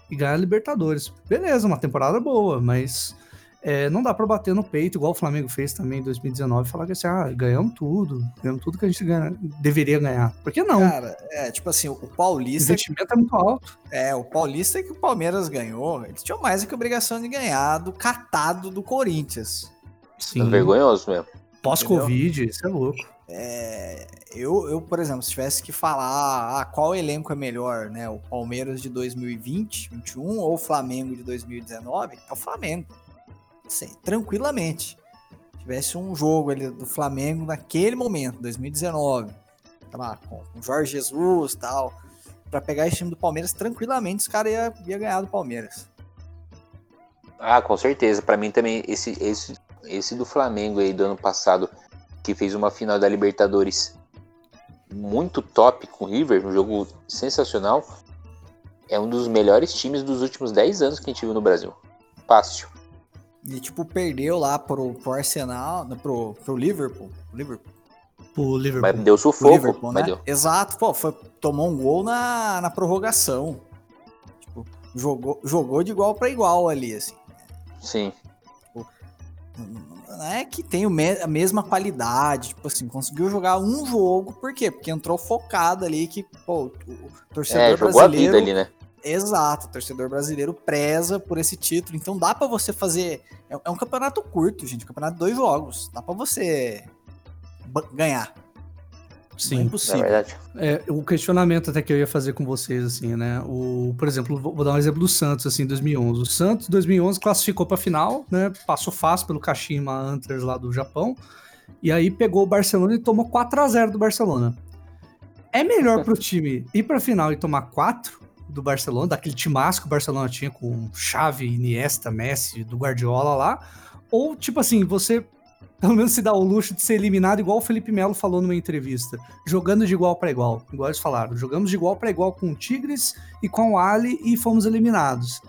e ganharam Libertadores. Beleza, uma temporada boa, mas é, não dá pra bater no peito, igual o Flamengo fez também em 2019, e falar que assim, ah, ganhamos tudo, ganhamos tudo que a gente ganha- deveria ganhar. Por que não? Cara, é tipo assim, o o Paulista investimento é muito alto. É, o Paulista que o Palmeiras ganhou, eles tinham mais do que obrigação de ganhar do catado do Corinthians. Sim, É vergonhoso mesmo. pós-Covid, isso é louco. É, eu, eu, por exemplo, se tivesse que falar ah, qual elenco é melhor, né? O Palmeiras de 2020, 21 ou o Flamengo de 2019, é o Flamengo. Sim, tranquilamente. tivesse um jogo ali do Flamengo naquele momento, 2019, sei lá, com o Jorge Jesus tal, pra pegar esse time do Palmeiras, tranquilamente os caras iam ia ganhar do Palmeiras. Ah, com certeza. Pra mim também, esse, esse, esse do Flamengo aí do ano passado, que fez uma final da Libertadores muito top com o River, um jogo sensacional, é um dos melhores times dos últimos 10 anos que a gente viu no Brasil. Fácil. E, tipo, perdeu lá pro, pro Arsenal, não, pro, pro Liverpool. Liverpool. Pro Liverpool. Mas deu sufoco, Liverpool, mas né? deu. Exato, pô, foi, tomou um gol na, na prorrogação. Tipo, jogou, jogou de igual pra igual ali, assim. Sim. Não é que tem a mesma qualidade, tipo assim, conseguiu jogar um jogo, por quê? Porque entrou focado ali que, pô, o torcedor É, jogou a brasileiro... vida ali, né? Exato, o torcedor brasileiro preza por esse título, então dá pra você fazer. É, é um campeonato curto, gente, um campeonato de dois jogos, dá pra você ganhar. Não é Sim. É impossível. verdade. É, o questionamento até que eu ia fazer com vocês, assim, né? O, por exemplo, vou dar um exemplo do Santos, assim, 2011. O Santos, 2011, classificou pra final, né? Passou fácil pelo Kashima Antlers lá do Japão. E aí pegou o Barcelona e tomou 4 a 0 do Barcelona. É melhor pro time ir pra final e tomar 4 do Barcelona, daquele timaço que o Barcelona tinha com Xavi, Iniesta, Messi, do Guardiola lá, ou tipo assim, você pelo menos se dá o luxo de ser eliminado, igual o Felipe Melo falou numa entrevista, jogando de igual para igual, igual eles falaram, jogamos de igual para igual com o Tigres e com o Ali e fomos eliminados.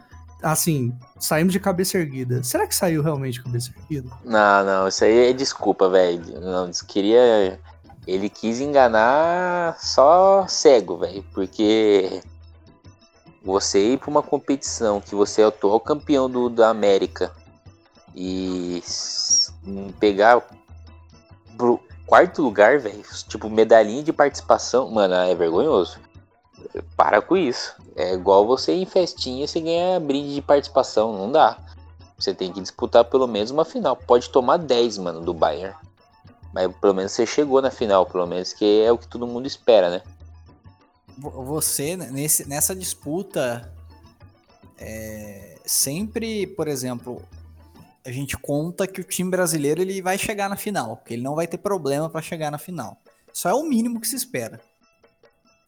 Assim, saímos de cabeça erguida. Será que saiu realmente de cabeça erguida? Não, não, isso aí é desculpa, velho. Não, queria. Ele quis enganar só cego, velho. Porque você ir pra uma competição que você é o atual campeão do, da América e hum, pegar pro quarto lugar, velho, tipo, medalhinha de participação, mano, é vergonhoso. Para com isso. É igual você ir em festinha e você ganha brinde de participação, não dá. Você tem que disputar pelo menos uma final. Pode tomar 10, mano, do Bayern. Mas pelo menos você chegou na final, pelo menos que é o que todo mundo espera, né? Vo- Você, né, nesse, nessa disputa, é, sempre, por exemplo, a gente conta que o time brasileiro ele vai chegar na final, porque ele não vai ter problema para chegar na final. Só é o mínimo que se espera.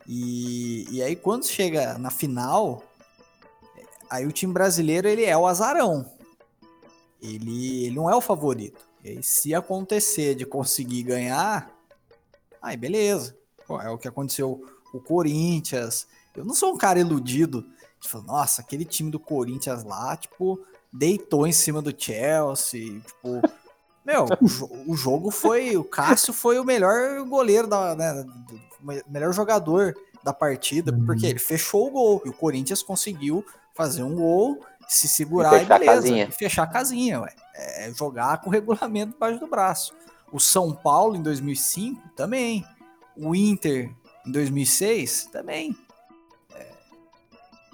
E, e aí quando chega na final, aí o time brasileiro ele é o azarão. Ele, ele não é o favorito. E aí, se acontecer de conseguir ganhar, aí beleza. Pô, é o que aconteceu o Corinthians. Eu não sou um cara iludido. Tipo, nossa, aquele time do Corinthians lá, tipo, deitou em cima do Chelsea. Tipo, meu, o, jo- o jogo foi. O Cássio foi o melhor goleiro da. Né, melhor jogador da partida, Uhum. porque ele fechou o gol. E o Corinthians conseguiu fazer um gol, se segurar E e, fechar a beleza. casinha. E fechar a casinha, ué. É jogar com o regulamento debaixo do braço. O São Paulo em 2005 também. O Inter em 2006 também. É,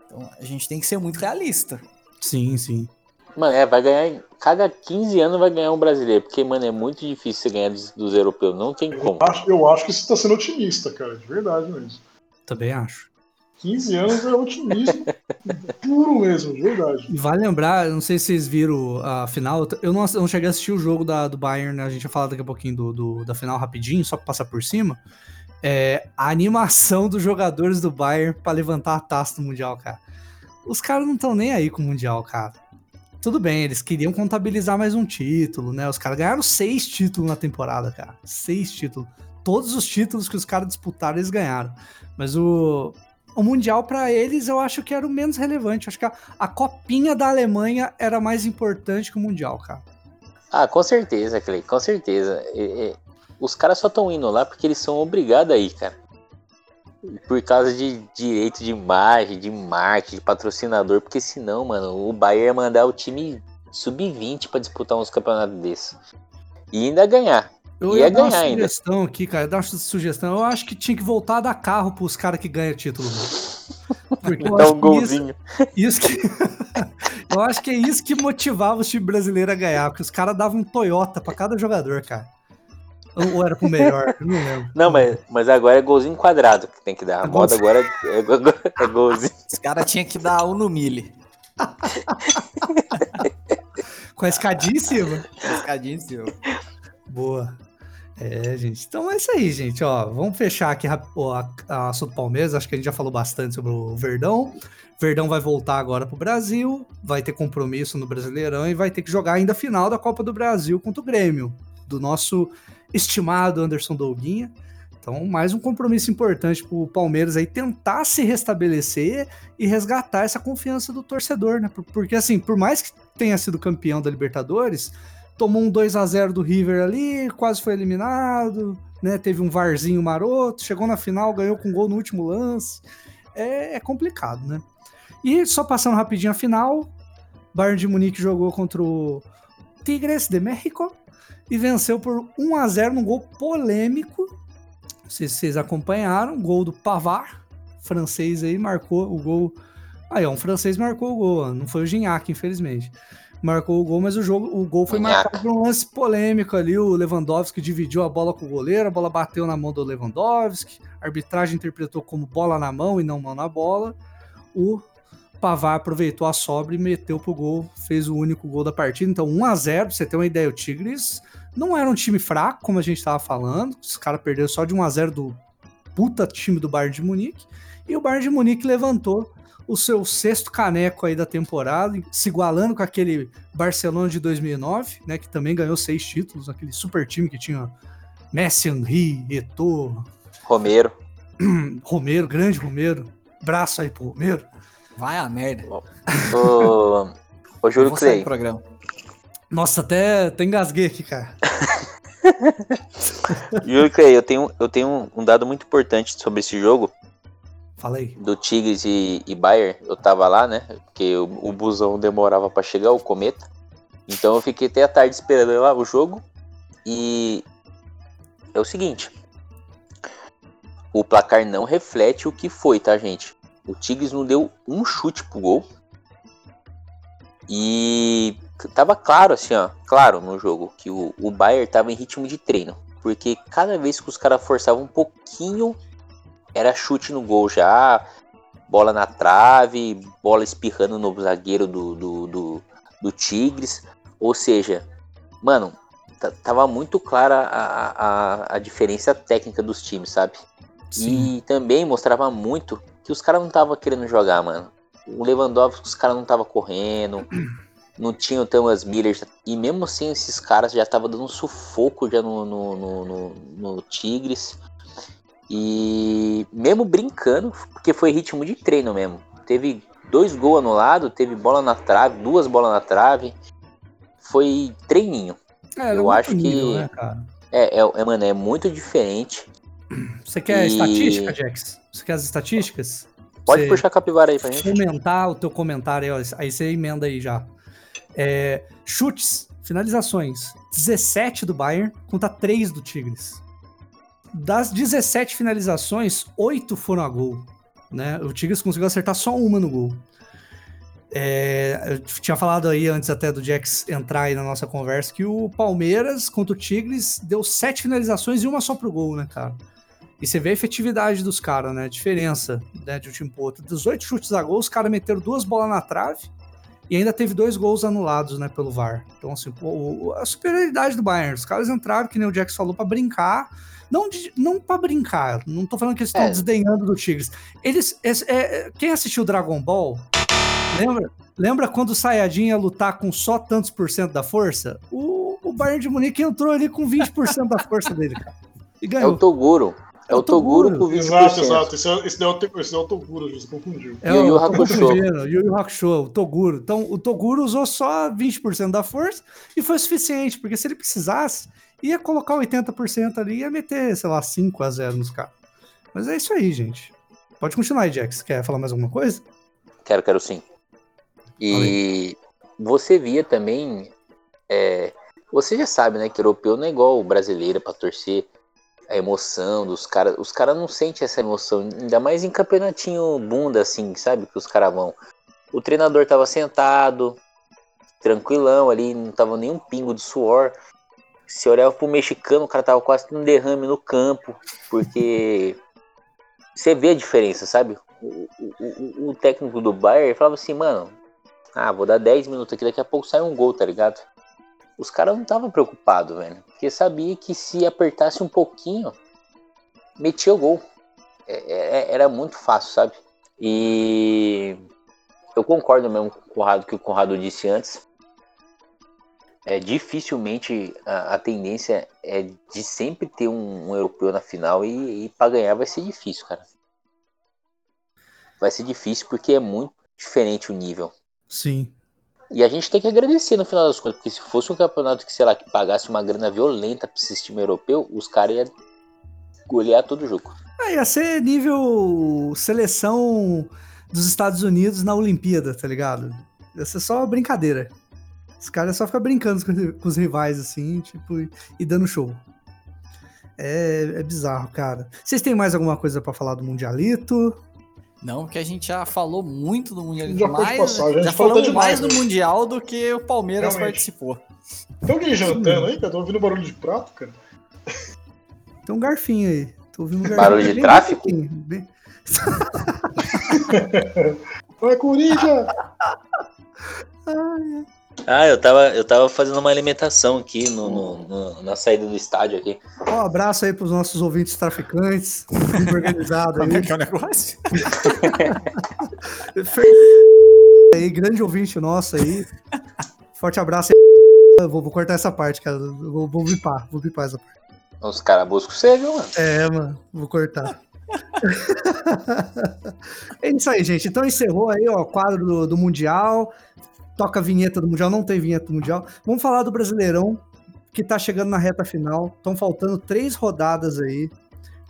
Então a gente tem que ser muito realista. Sim, sim. Mano, é, vai ganhar. em- Cada 15 anos vai ganhar um brasileiro. Porque, mano, é muito difícil você ganhar dos, dos europeus. Não tem como. Eu acho, eu acho que você tá sendo otimista, cara, de verdade mesmo. Também acho. 15 anos é otimismo puro mesmo, de verdade. E vale lembrar, não sei se vocês viram a final, eu não, eu não cheguei a assistir o jogo da, do Bayern, né? A gente vai falar daqui a pouquinho do, do- da final rapidinho, só pra passar por cima. É, a animação dos jogadores do Bayern pra levantar a taça do Mundial, cara. Os caras não estão nem aí com o Mundial, cara. Tudo bem, eles queriam contabilizar mais um título, né? Os caras ganharam seis títulos na temporada, cara. Seis títulos. Todos os títulos que os caras disputaram, eles ganharam. Mas o, o Mundial, pra eles, eu acho que era o menos relevante. Acho que a, a copinha da Alemanha era mais importante que o Mundial, cara. Ah, com certeza, Clay, com certeza. Os caras só estão indo lá porque eles são obrigados a ir, cara. Por causa de direito de imagem, de marketing, de patrocinador, porque senão, mano, o Bayern ia mandar o time sub-20 pra disputar uns campeonatos desses. E ainda ganhar. Eu Ia ia dar uma ganhar ainda. sugestão aqui, cara. Dar uma sugestão. Eu acho que tinha que voltar a dar carro pros caras que ganham título. Porque eu Dá um que isso, golzinho. isso que. eu acho que é isso que motivava o time brasileiro a ganhar. Porque os caras davam um Toyota pra cada jogador, cara. Ou, era pro melhor, não lembro. Não, mas, mas agora é golzinho quadrado que tem que dar. A É moda agora é, é, é golzinho. Os caras tinham que dar um no mille. Com a escadinha em cima. Pescadinho em cima. Boa. É, gente. Então é isso aí, gente. Ó, vamos fechar aqui a, a assunto Palmeiras. Acho que a gente já falou bastante sobre o Verdão. Verdão vai voltar agora pro Brasil, vai ter compromisso no Brasileirão e vai ter que jogar ainda a final da Copa do Brasil contra o Grêmio, do nosso estimado Anderson Dolguinha. Então, mais um compromisso importante pro Palmeiras aí tentar se restabelecer e resgatar essa confiança do torcedor, né? Por- Porque assim, por mais que tenha sido campeão da Libertadores, tomou um 2 a 0 do River ali, quase foi eliminado, né? Teve um varzinho maroto, chegou na final, ganhou com gol no último lance. É, é complicado, né? E só passando rapidinho a final, Bayern de Munique jogou contra o Tigres de México e venceu por 1 a 0 num gol polêmico. Não sei se vocês acompanharam, gol do Pavar, francês aí, marcou o gol. Aí, ó, um francês marcou o gol, ó, não foi o Gignac, infelizmente marcou o gol, mas o jogo, o gol foi Manhaca. marcado por um lance polêmico ali. O Lewandowski dividiu a bola com o goleiro, a bola bateu na mão do Lewandowski, a arbitragem interpretou como bola na mão e não mão na bola. O Pavar aproveitou a sobra e meteu pro gol, fez o único gol da partida. Então, 1 a 0 pra você ter uma ideia, o Tigres não era um time fraco, como a gente tava falando. Os caras perderam só de 1 a 0 do puta time do Bayern de Munique. E o Bayern de Munique levantou o seu sexto caneco aí da temporada, se igualando com aquele Barcelona de 2009, né, que também ganhou seis títulos, aquele super time que tinha Messi, Henry, Eto'o, Romero. Romero, grande Romero, braço aí pro Romero. Vai a merda. Ô, ô Júlio Clay, programa. Nossa, até, até engasguei aqui, cara. Júlio Clay, eu tenho, eu tenho um dado muito importante sobre esse jogo Fala aí. do Tigres e, e Bayern. Eu tava lá, né? Porque o, o busão demorava pra chegar, o cometa. Então eu fiquei até a tarde esperando lá o jogo. E é o seguinte: o placar não reflete o que foi, tá, gente? O Tigres não deu um chute pro gol. E tava claro, assim, ó, claro no jogo, que o, o Bayern tava em ritmo de treino. Porque cada vez que os caras forçavam um pouquinho, era chute no gol já, bola na trave, bola espirrando no zagueiro do, do, do, do Tigres. Ou seja, mano, tava muito clara a, a, a diferença técnica dos times, sabe? E também mostrava muito que os caras não estavam querendo jogar, mano. O Lewandowski, os caras não estavam correndo, não tinha o Thomas Miller. E mesmo assim, esses caras já estavam dando um sufoco já no, no, no, no- no Tigres. E mesmo brincando, porque foi ritmo de treino mesmo. Teve dois gols anulados, teve bola na trave, duas bolas na trave. Foi treininho. É, eu acho que- né? É, é, é, mano, é muito diferente. Você quer E- estatística, Jax? Você quer as estatísticas? Pode Você- puxar a capivara aí pra gente. comentar o teu comentário aí, ó. Aí você emenda aí já. É, chutes, finalizações. 17 do Bayern contra 3 do Tigres. Das 17 finalizações, 8 foram a gol. Né? O Tigres conseguiu acertar só uma no gol. É, eu tinha falado aí antes até do Jax entrar aí na nossa conversa que o Palmeiras contra o Tigres deu sete finalizações e uma só pro gol, né, cara? E você vê a efetividade dos caras, né? A diferença né, de um time pro outro. Dos oito chutes a gol, os caras meteram duas bolas na trave e ainda teve dois gols anulados, né, pelo VAR. Então, assim, pô, a superioridade do Bayern. Os caras entraram, que nem o Jax falou, pra brincar. Não, de- não para brincar, não tô falando que eles estão É. desdenhando do Tigres. Eles. esse- é, quem assistiu Dragon Ball, lembra? Lembra quando o Saiyajin ia lutar com só tantos por cento da força? O, o Bayern de Munique entrou ali com 20% da força dele, cara. E É ganhou. o Toguro. É, o Toguro, com 20%. Exato, exato. Esse, é, esse, é o, esse é o Toguro, você confundiu. É Yu Yu o- tô Hakusho. Yu Yu Hakusho, o Toguro. Então, o Toguro usou só 20% da força e foi suficiente, porque se ele precisasse, ia colocar 80% ali e ia meter, sei lá, 5 a 0 nos caras. Mas é isso aí, gente. Pode continuar aí, Jax. Quer falar mais alguma coisa? Quero, quero sim. E você via também. é, você já sabe, né, que europeu não é igual o brasileiro pra torcer. A emoção dos caras. Os caras não sentem essa emoção. Ainda mais em campeonatinho bunda, assim, sabe? Que os caras vão. O treinador tava sentado, tranquilão ali, não tava nenhum pingo de suor. Se olhava pro mexicano, o cara tava quase um derrame no campo. Porque você vê a diferença, sabe? O, o- o- o técnico do Bayern falava assim, mano, Ah, vou dar 10 minutos aqui, daqui a pouco sai um gol, tá ligado? Os caras não estavam preocupados, velho. Porque sabia que se apertasse um pouquinho, metia o gol. É, é, era muito fácil, sabe? E eu concordo mesmo com o Conrado que o Conrado disse antes. É, dificilmente a, a tendência é de sempre ter um, um europeu na final e, e para ganhar vai ser difícil, cara. Vai ser difícil porque é muito diferente o nível. Sim. E a gente tem que agradecer no final das contas, porque se fosse um campeonato que, sei lá, que pagasse uma grana violenta para esse time europeu, os caras iam golear todo o jogo. Ah, ia ser nível seleção dos Estados Unidos na Olimpíada, tá ligado? Ia ser só brincadeira. Os caras só ficam brincando com, os rivais, assim, tipo, e dando show. É, é bizarro, cara. Vocês têm mais alguma coisa para falar do Mundialito? Não, porque a gente já falou muito do Mundial. Já mais, passar, já falamos demais, mais do né? Mundial do que o Palmeiras Realmente. participou. Tem alguém jantando aí, cara? Tô ouvindo barulho de prato, cara. Tem um garfinho aí. Tô ouvindo um garfinho. Barulho de bem tráfico? bem- Vai, Corinthians! Ah, eu tava, eu tava fazendo uma alimentação aqui no, no- no- na saída do estádio aqui. Ó, um abraço aí pros nossos ouvintes traficantes. Organizado Como é aí. que é o negócio? Aí, grande ouvinte nosso aí. Forte abraço aí. Vou, vou cortar essa parte, cara. Vou, vou bipar, vou bipar essa parte. Os caras buscam você, viu, mano? É, mano, vou cortar. é isso aí, gente. Então encerrou aí, ó, o quadro do, do Mundial. Toca a vinheta do Mundial, não tem vinheta do Mundial. Vamos falar do Brasileirão, que tá chegando na reta final. Estão faltando três rodadas aí.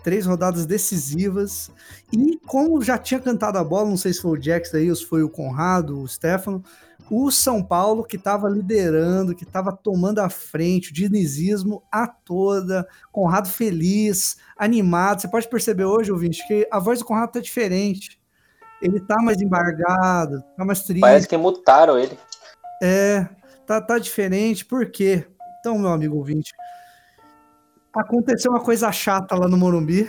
Três rodadas decisivas. E como já tinha cantado a bola, não sei se foi o Jax aí, ou se foi o Conrado, o Stefano, o São Paulo, que estava liderando, que estava tomando a frente, o dinizismo a toda, Conrado feliz, animado. Você pode perceber hoje, ouvinte, que a voz do Conrado tá diferente. Ele tá mais embargado, tá mais triste. Parece que mutaram ele. É, tá, tá diferente. Por quê? Então, meu amigo ouvinte, aconteceu uma coisa chata lá no Morumbi.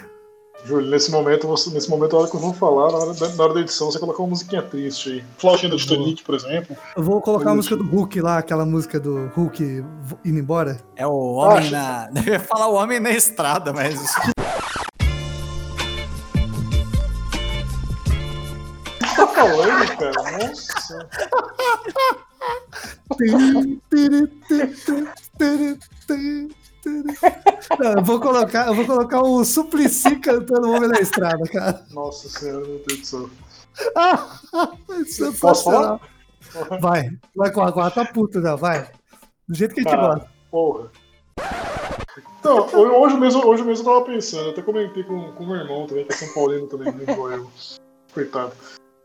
Júlio, nesse momento, você, nesse momento, a hora que eu vou falar, na hora da, na hora da edição, você colocar uma musiquinha triste aí. Flautinha do Titanic, por exemplo. Eu vou colocar a música do Hulk lá, aquela música do Hulk indo embora. É o homem Ah, na. Eu ia falar o homem na estrada, mas. Falando, cara? Nossa. Não, eu vou colocar, eu vou colocar o Suplicy cantando o Homem na Estrada, cara. Nossa senhora, meu Deus do céu. Posso falar? Vai, vai com a tá puto já, vai. Do jeito que a gente Tá. gosta. Porra. Então, ho- hoje mesmo, hoje mesmo eu tava pensando, eu até comentei com, com o meu irmão também, que é São Paulino também, né, igual eu. Coitado.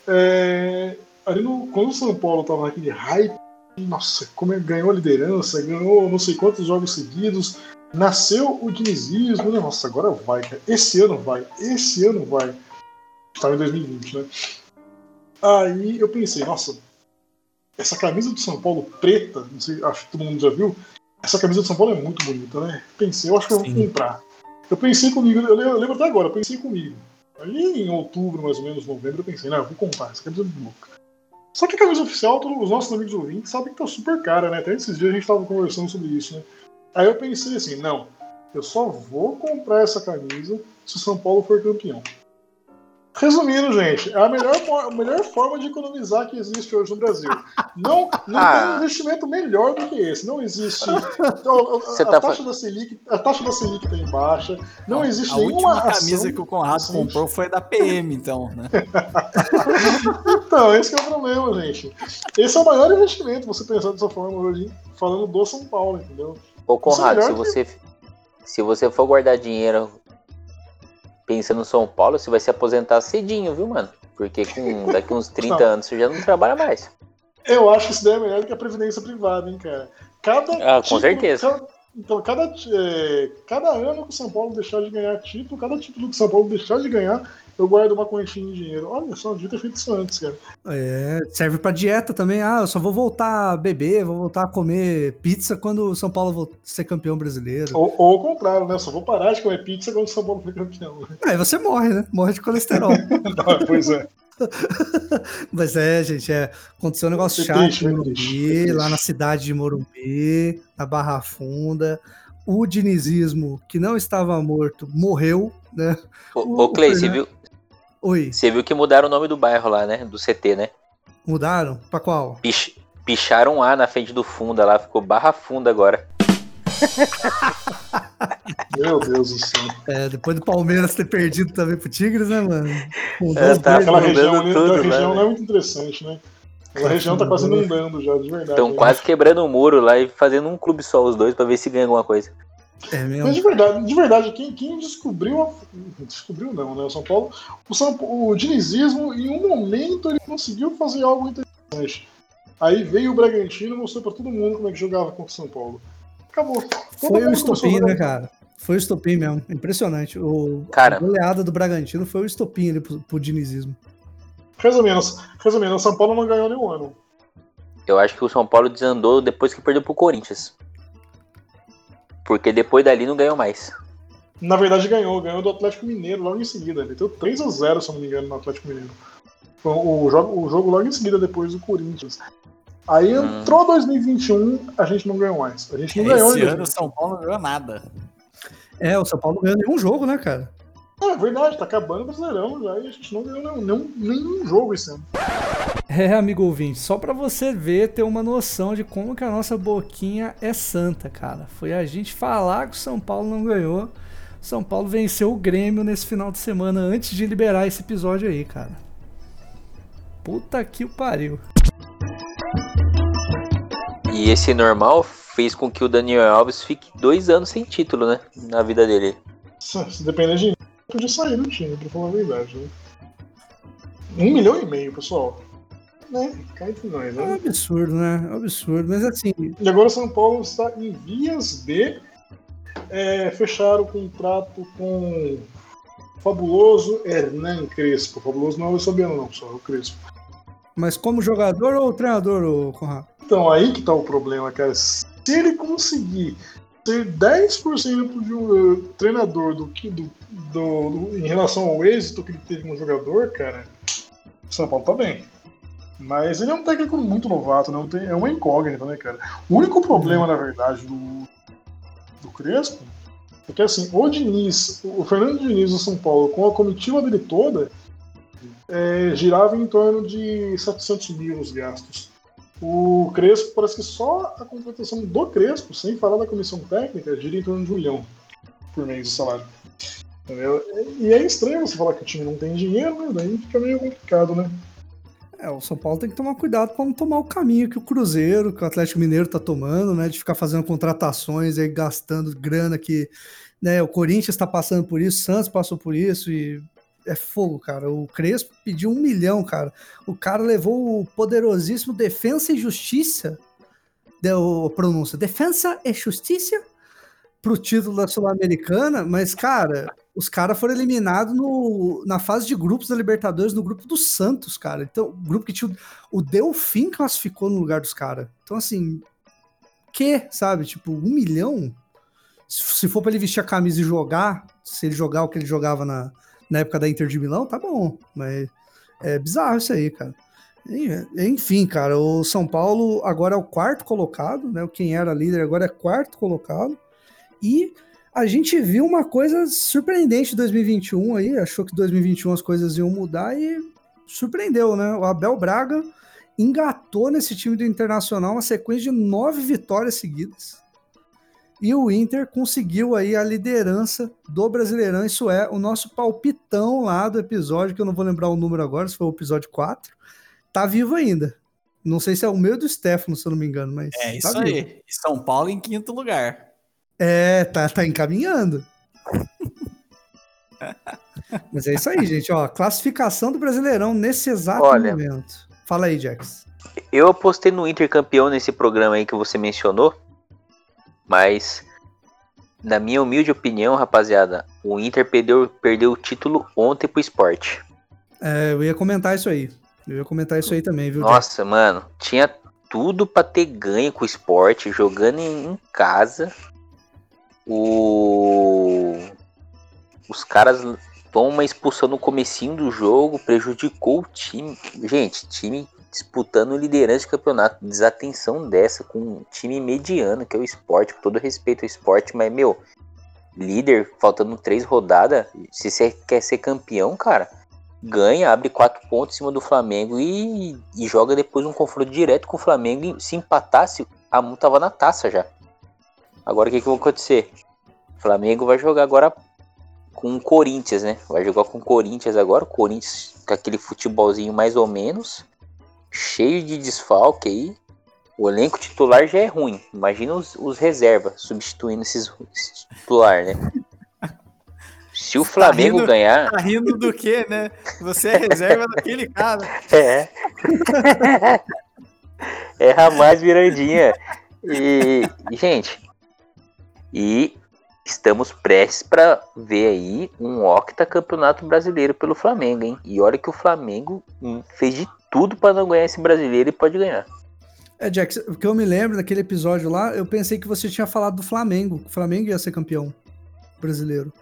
É, ali no, quando o São Paulo tava naquele hype, nossa, como ele ganhou a liderança, ganhou não sei quantos jogos seguidos, nasceu o dinizismo, né? nossa, agora vai, cara. Esse ano vai, esse ano vai. Estava em 2020, né? Aí eu pensei, nossa, essa camisa do São Paulo preta, não sei, acho que todo mundo já viu, essa camisa do São Paulo é muito bonita, né? Pensei, eu acho que eu vou Sim. comprar. Eu pensei comigo, eu lembro até agora, eu pensei comigo. Ali em outubro, mais ou menos, novembro, eu pensei, não, eu vou comprar, essa camisa muito louca. Só que a camisa oficial, todos os nossos amigos ouvintes sabem que tá super cara, né? Até esses dias a gente tava conversando sobre isso, né? Aí eu pensei assim, não, eu só vou comprar essa camisa se o São Paulo for campeão. Resumindo, gente, é a melhor, a melhor forma de economizar que existe hoje no Brasil. Não, não Ah. tem um investimento melhor do que esse. Não existe. Então, a, a tá taxa da Selic, a taxa da Selic tá em baixa. Não existe A nenhuma última ação- camisa que o Conrado comprou foi da PM, então, né? Então, esse que é o problema, gente. Esse é o maior investimento, você pensar dessa forma hoje, falando do São Paulo, entendeu? Ô, Conrado, Isso é se você, se você for guardar dinheiro pensando no São Paulo, você vai se aposentar cedinho, viu, mano? Porque com daqui uns 30 Não. anos você já não trabalha mais. Eu acho que isso daí é melhor do que a previdência privada, hein, cara. Cada Ah, com título- certeza. cada- então, cada, é, cada ano que o São Paulo deixar de ganhar título, cada título que o São Paulo deixar de ganhar, eu guardo uma quantia de dinheiro. Olha só, devia ter feito isso antes, cara. É, serve pra dieta também. Ah, eu só vou voltar a beber, vou voltar a comer pizza quando o São Paulo ser campeão brasileiro. Ou, ou ao contrário, né? Eu só vou parar de comer pizza quando o São Paulo for campeão. Aí você morre, né? Morre de colesterol. pois é. Mas é, gente, é, aconteceu um negócio chato triste, em foi Morumbi, lá na cidade de Morumbi, na Barra Funda. O dinizismo, que não estava morto, morreu, né? O- Ô, ô Clay, o você Fernando- viu, Oi, você viu que mudaram o nome do bairro lá, né? Do CT, né? mudaram? Pra qual? Pich- picharam um A na frente do Funda lá, ficou Barra Funda agora. Meu Deus do céu. É, depois do Palmeiras ter perdido também pro Tigres, né, mano? É, tá gols, Aquela região, ali- tudo lá, região né? não é muito interessante, né? A região tá quase inundando já, de verdade. Estão né? quase quebrando o muro lá e fazendo um clube só os dois pra ver se ganha alguma coisa. É Mas mesmo. de verdade, de verdade, quem, quem descobriu. a- Descobriu não, né? O São Paulo. O, São, o dinizismo, em um momento, ele conseguiu fazer algo interessante. Aí veio o Bragantino e mostrou pra todo mundo como é que jogava contra o São Paulo. Acabou. Todo Foi o estopim, né, cara? Foi o estopim mesmo. Impressionante. O, Cara. a goleada do Bragantino foi o estopim ali pro, pro dinizismo. Resumindo, resumindo, o São Paulo não ganhou nenhum ano. Eu acho que o São Paulo desandou depois que perdeu pro Corinthians. Porque depois dali não ganhou mais. Na verdade, ganhou. Ganhou do Atlético Mineiro logo em seguida. Ele deu 3x0, se eu não me engano, no Atlético Mineiro. Foi o jogo, o jogo logo em seguida, depois do Corinthians. Aí Hum. entrou 2021, a gente não ganhou mais. A gente não ganhou Esse ano o São Paulo não ganhou nada. É, o São Paulo não ganhou nenhum jogo, né, cara? É verdade, tá acabando o Brasileirão já e a gente não ganhou nenhum, nenhum, jogo esse ano. É, amigo ouvinte, só pra você ver, ter uma noção de como que a nossa boquinha é santa, cara. Foi a gente falar que o São Paulo não ganhou. São Paulo venceu o Grêmio nesse final de semana antes de liberar esse episódio aí, cara. Puta que o pariu. E esse normal fez com que o Daniel Alves fique dois anos sem título, né? Na vida dele. Se, se depender de podia sair do time, pra falar a verdade. Né? Um milhão e meio, pessoal. Né? Entre nós, É um né? absurdo, né? É um absurdo. Mas assim, E agora o São Paulo está em vias de é, fechar o contrato com o fabuloso Hernan Crespo. Fabuloso não é o Sobiano, não, só é o Crespo. mas como jogador ou treinador, Conrado? Então, aí que tá o problema, cara. Se ele conseguir ser 10% de um eh, treinador do que do, do- do- em relação ao êxito que ele teve como jogador, cara, o São Paulo tá bem. Mas ele é um técnico muito novato, né? É uma incógnita, né, cara? O único problema, na verdade, do, do Crespo é que, assim, o Diniz, o Fernando Diniz do São Paulo, com a comitiva dele toda, é, girava em torno de 700 mil os gastos. O Crespo, parece que só a contratação do Crespo, sem falar da comissão técnica, gira em torno de um milhão por mês de salário. Entendeu? E é estranho você falar que o time não tem dinheiro, né? Daí fica meio complicado, né? É, o São Paulo tem que tomar cuidado para não tomar o caminho que o Cruzeiro, que o Atlético Mineiro tá tomando, né? De ficar fazendo contratações aí, gastando grana que. Né, o Corinthians tá passando por isso, o Santos passou por isso e é fogo, cara. O Crespo pediu um milhão, cara. O cara levou o poderosíssimo Defensa e Justiça, deu pronúncia, Defensa e Justiça, pro título da Sul-Americana, mas, cara, os caras foram eliminados no, na fase de grupos da Libertadores, no grupo do Santos, cara. Então, o grupo que tinha. O, Delfim classificou no lugar dos caras. Então, assim. Que, sabe? Tipo, um milhão. Se, for pra ele vestir a camisa e jogar, se ele jogar o que ele jogava na, na época da Inter de Milão, tá bom. Mas é bizarro isso aí, cara. Enfim, cara, o São Paulo agora é o quarto colocado, né? Quem era líder agora é quarto colocado. E a gente viu uma coisa surpreendente em 2021 aí, achou que 2021 as coisas iam mudar e surpreendeu, né? O Abel Braga engatou nesse time do Internacional uma sequência de nove vitórias seguidas. E o Inter conseguiu aí a liderança do Brasileirão. Isso é o nosso palpitão lá do episódio, que eu não vou lembrar o número agora, se foi o episódio 4. Tá vivo ainda. Não sei se é o meu do Stefano, se eu não me engano, mas. É tá isso vivo. aí. E São Paulo em quinto lugar. É, tá, tá encaminhando. Mas é isso aí, gente. Ó, classificação do Brasileirão nesse exato Olha. momento. Fala aí, Jax. Eu apostei no Inter campeão nesse programa aí que você mencionou. Mas, na minha humilde opinião, rapaziada, o Inter perdeu, perdeu o título ontem pro esporte. É, eu ia comentar isso aí. Eu ia comentar isso aí também, viu? Nossa, mano, tinha tudo pra ter ganho com o esporte, jogando em, casa. O... Os caras toma uma expulsão no comecinho do jogo, prejudicou o time. Gente, time disputando liderança de campeonato. Desatenção dessa com um time mediano, que é o esporte, com todo respeito ao esporte, mas, meu, líder, faltando três rodadas, se você quer ser campeão, cara, ganha, abre quatro pontos em cima do Flamengo e, e joga depois um confronto direto com o Flamengo. E se empatasse, a mão tava na taça já. Agora o que, que vai acontecer? O Flamengo vai jogar agora com o Corinthians, né? Vai jogar com o Corinthians agora. O Corinthians com aquele futebolzinho mais ou menos. Cheio de desfalque aí. O elenco titular já é ruim. Imagina os, os reservas substituindo esses esses titular, né? Se o Flamengo rindo- ganhar. Tá rindo do quê, né? Você é reserva daquele cara. É. é Ramaz Mirandinha. E, e, gente, e estamos prestes para ver aí um octa campeonato brasileiro pelo Flamengo, hein? E olha que o Flamengo hum, fez de tudo para não ganhar esse brasileiro e pode ganhar. É, Jack, o que eu me lembro daquele episódio lá, eu pensei que você tinha falado do Flamengo. que O Flamengo ia ser campeão brasileiro.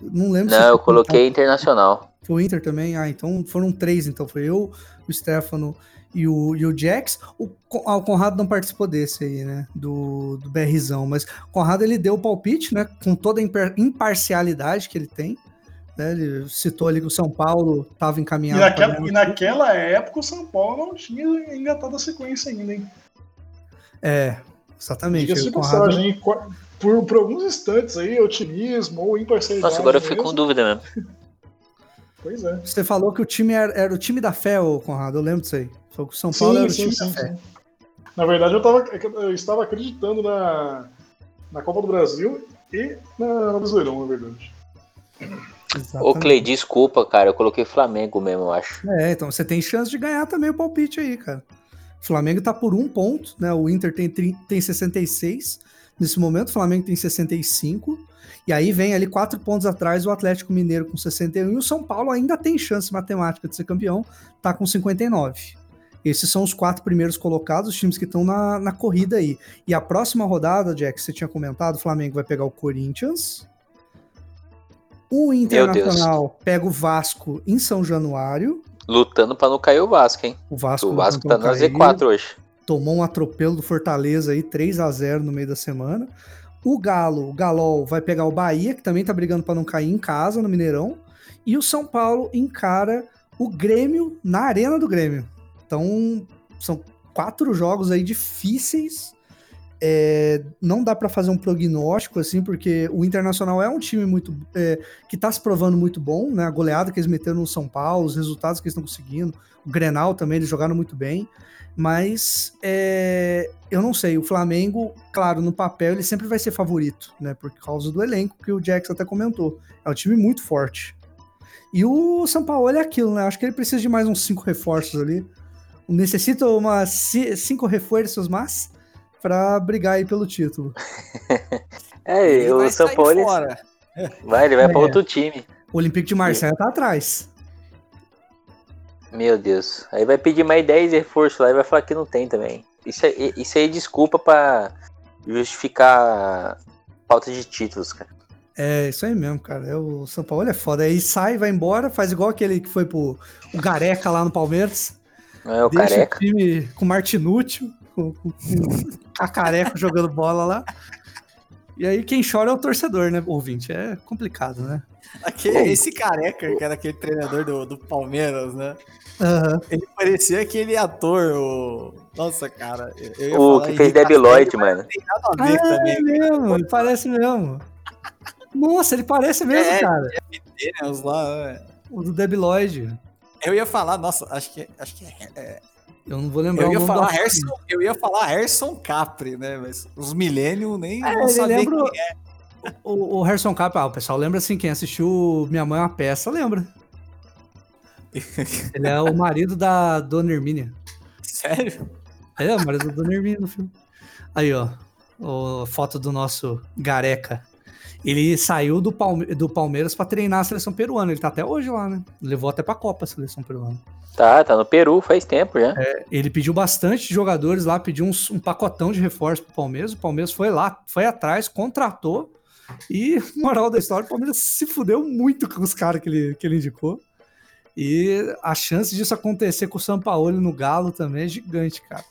Não lembro Não, eu coloquei internacional. Foi o Inter também? Ah, então foram três, então. Foi eu, o Stefano e o, e o Jax. O, ah, o Conrado não participou desse aí, né? Do, do BRzão. Mas o Conrado, ele deu o palpite, né? Com toda a impar- imparcialidade que ele tem. Né, Ele citou ali que o São Paulo estava E encaminhado. pra naquela, e naquela época o São Paulo não tinha engatado a sequência ainda, hein? É, exatamente. Diga-se passagem, Por, por alguns instantes aí, otimismo ou imparcialidade. Nossa, agora eu fico com dúvida mesmo. Pois é. Você falou que o time era, era o time da fé, ô Conrado. Eu lembro disso aí. Falou que o São Paulo era o time da fé. Na verdade, eu, tava, eu estava acreditando na, na Copa do Brasil e na, no Brasileirão, na verdade. Ô, Exatamente. Clay, desculpa, cara. Eu coloquei Flamengo mesmo, eu acho. É, então você tem chance de ganhar também o palpite aí, cara. O Flamengo tá por um ponto, né? O Inter tem, 30 tem 66 nesse momento, o Flamengo tem 65. E aí vem ali quatro pontos atrás o Atlético Mineiro com 61 e o São Paulo ainda tem chance matemática de ser campeão, tá com 59. Esses são os quatro primeiros colocados, os times que estão na, na corrida aí. E a próxima rodada, Jack, você tinha comentado, o Flamengo vai pegar o Corinthians. O Internacional pega o Vasco em São Januário. Lutando pra não cair o Vasco, hein? O Vasco, O Vasco tá na pra cair, Z4 hoje. Tomou um atropelo do Fortaleza aí, 3 a 0 no meio da semana. O Galo, o Galol, vai pegar o Bahia, que também tá brigando para não cair em casa, no Mineirão. E o São Paulo encara o Grêmio na Arena do Grêmio. Então, são quatro jogos aí difíceis. É, não dá para fazer um prognóstico assim, porque o Internacional é um time muito é, que tá se provando muito bom, né? A goleada que eles meteram no São Paulo, os resultados que eles estão conseguindo, o Grenal também eles jogaram muito bem, mas é, eu não sei. O Flamengo, claro, no papel ele sempre vai ser favorito, né? Por causa do elenco que o Jackson até comentou, é um time muito forte. E o São Paulo é aquilo, né? Acho que ele precisa de mais uns cinco reforços ali. Necessita umas ci- cinco reforços, mas para brigar aí pelo título. É, Ele o São Paulo vai, ele vai pra É. outro time. O Olympique de Marseille tá atrás. Meu Deus. Aí vai pedir mais 10 reforços lá e vai falar que não tem também. Isso aí, isso aí é desculpa pra justificar falta de títulos, cara. É, isso aí mesmo, cara. É, o São Paulo é foda. Aí sai, vai embora, faz igual aquele que foi pro o Gareca lá no Palmeiras. É o deixa careca. o time com Martinútil, com, com, com Cacareco jogando bola lá. E aí quem chora é o torcedor, né, ouvinte? É complicado, né? Aquele, esse careca, que era aquele treinador do, do Palmeiras, né? Aham. Ele parecia aquele ator, o. Nossa, cara. eu- eu ia O falar que fez Castelli, Lloyd, mano. Ah, ver é também. mesmo, ele parece mesmo. Nossa, ele parece mesmo, É. cara. Daniels lá, né? O do Debi Lloyd. Eu ia falar, nossa, acho que, acho que é- é, Eu não vou lembrar eu ia falar. Harrison, eu ia falar Harrison Capri, né? Mas os Millennium nem É, vão saber lembra- quem é. O, o Harrison Cap, ah, o pessoal lembra assim, quem assistiu Minha Mãe é uma Peça, lembra. Ele é o marido da Dona Hermínia. Sério? É, o marido da Dona Hermínia no filme. Aí, ó, foto do nosso Gareca. Ele saiu do, Palme do Palmeiras pra treinar a seleção peruana. Ele tá até hoje lá, né? Levou até pra Copa a seleção peruana. Tá, tá no Peru faz tempo já. Ele pediu bastante jogadores lá, pediu uns- um pacotão de reforço pro Palmeiras. O Palmeiras foi lá, foi atrás, contratou. E, moral da história, o Palmeiras se fudeu muito com os caras que ele, que ele indicou. E a chance disso acontecer com o São Paulo no Galo também é gigante, cara.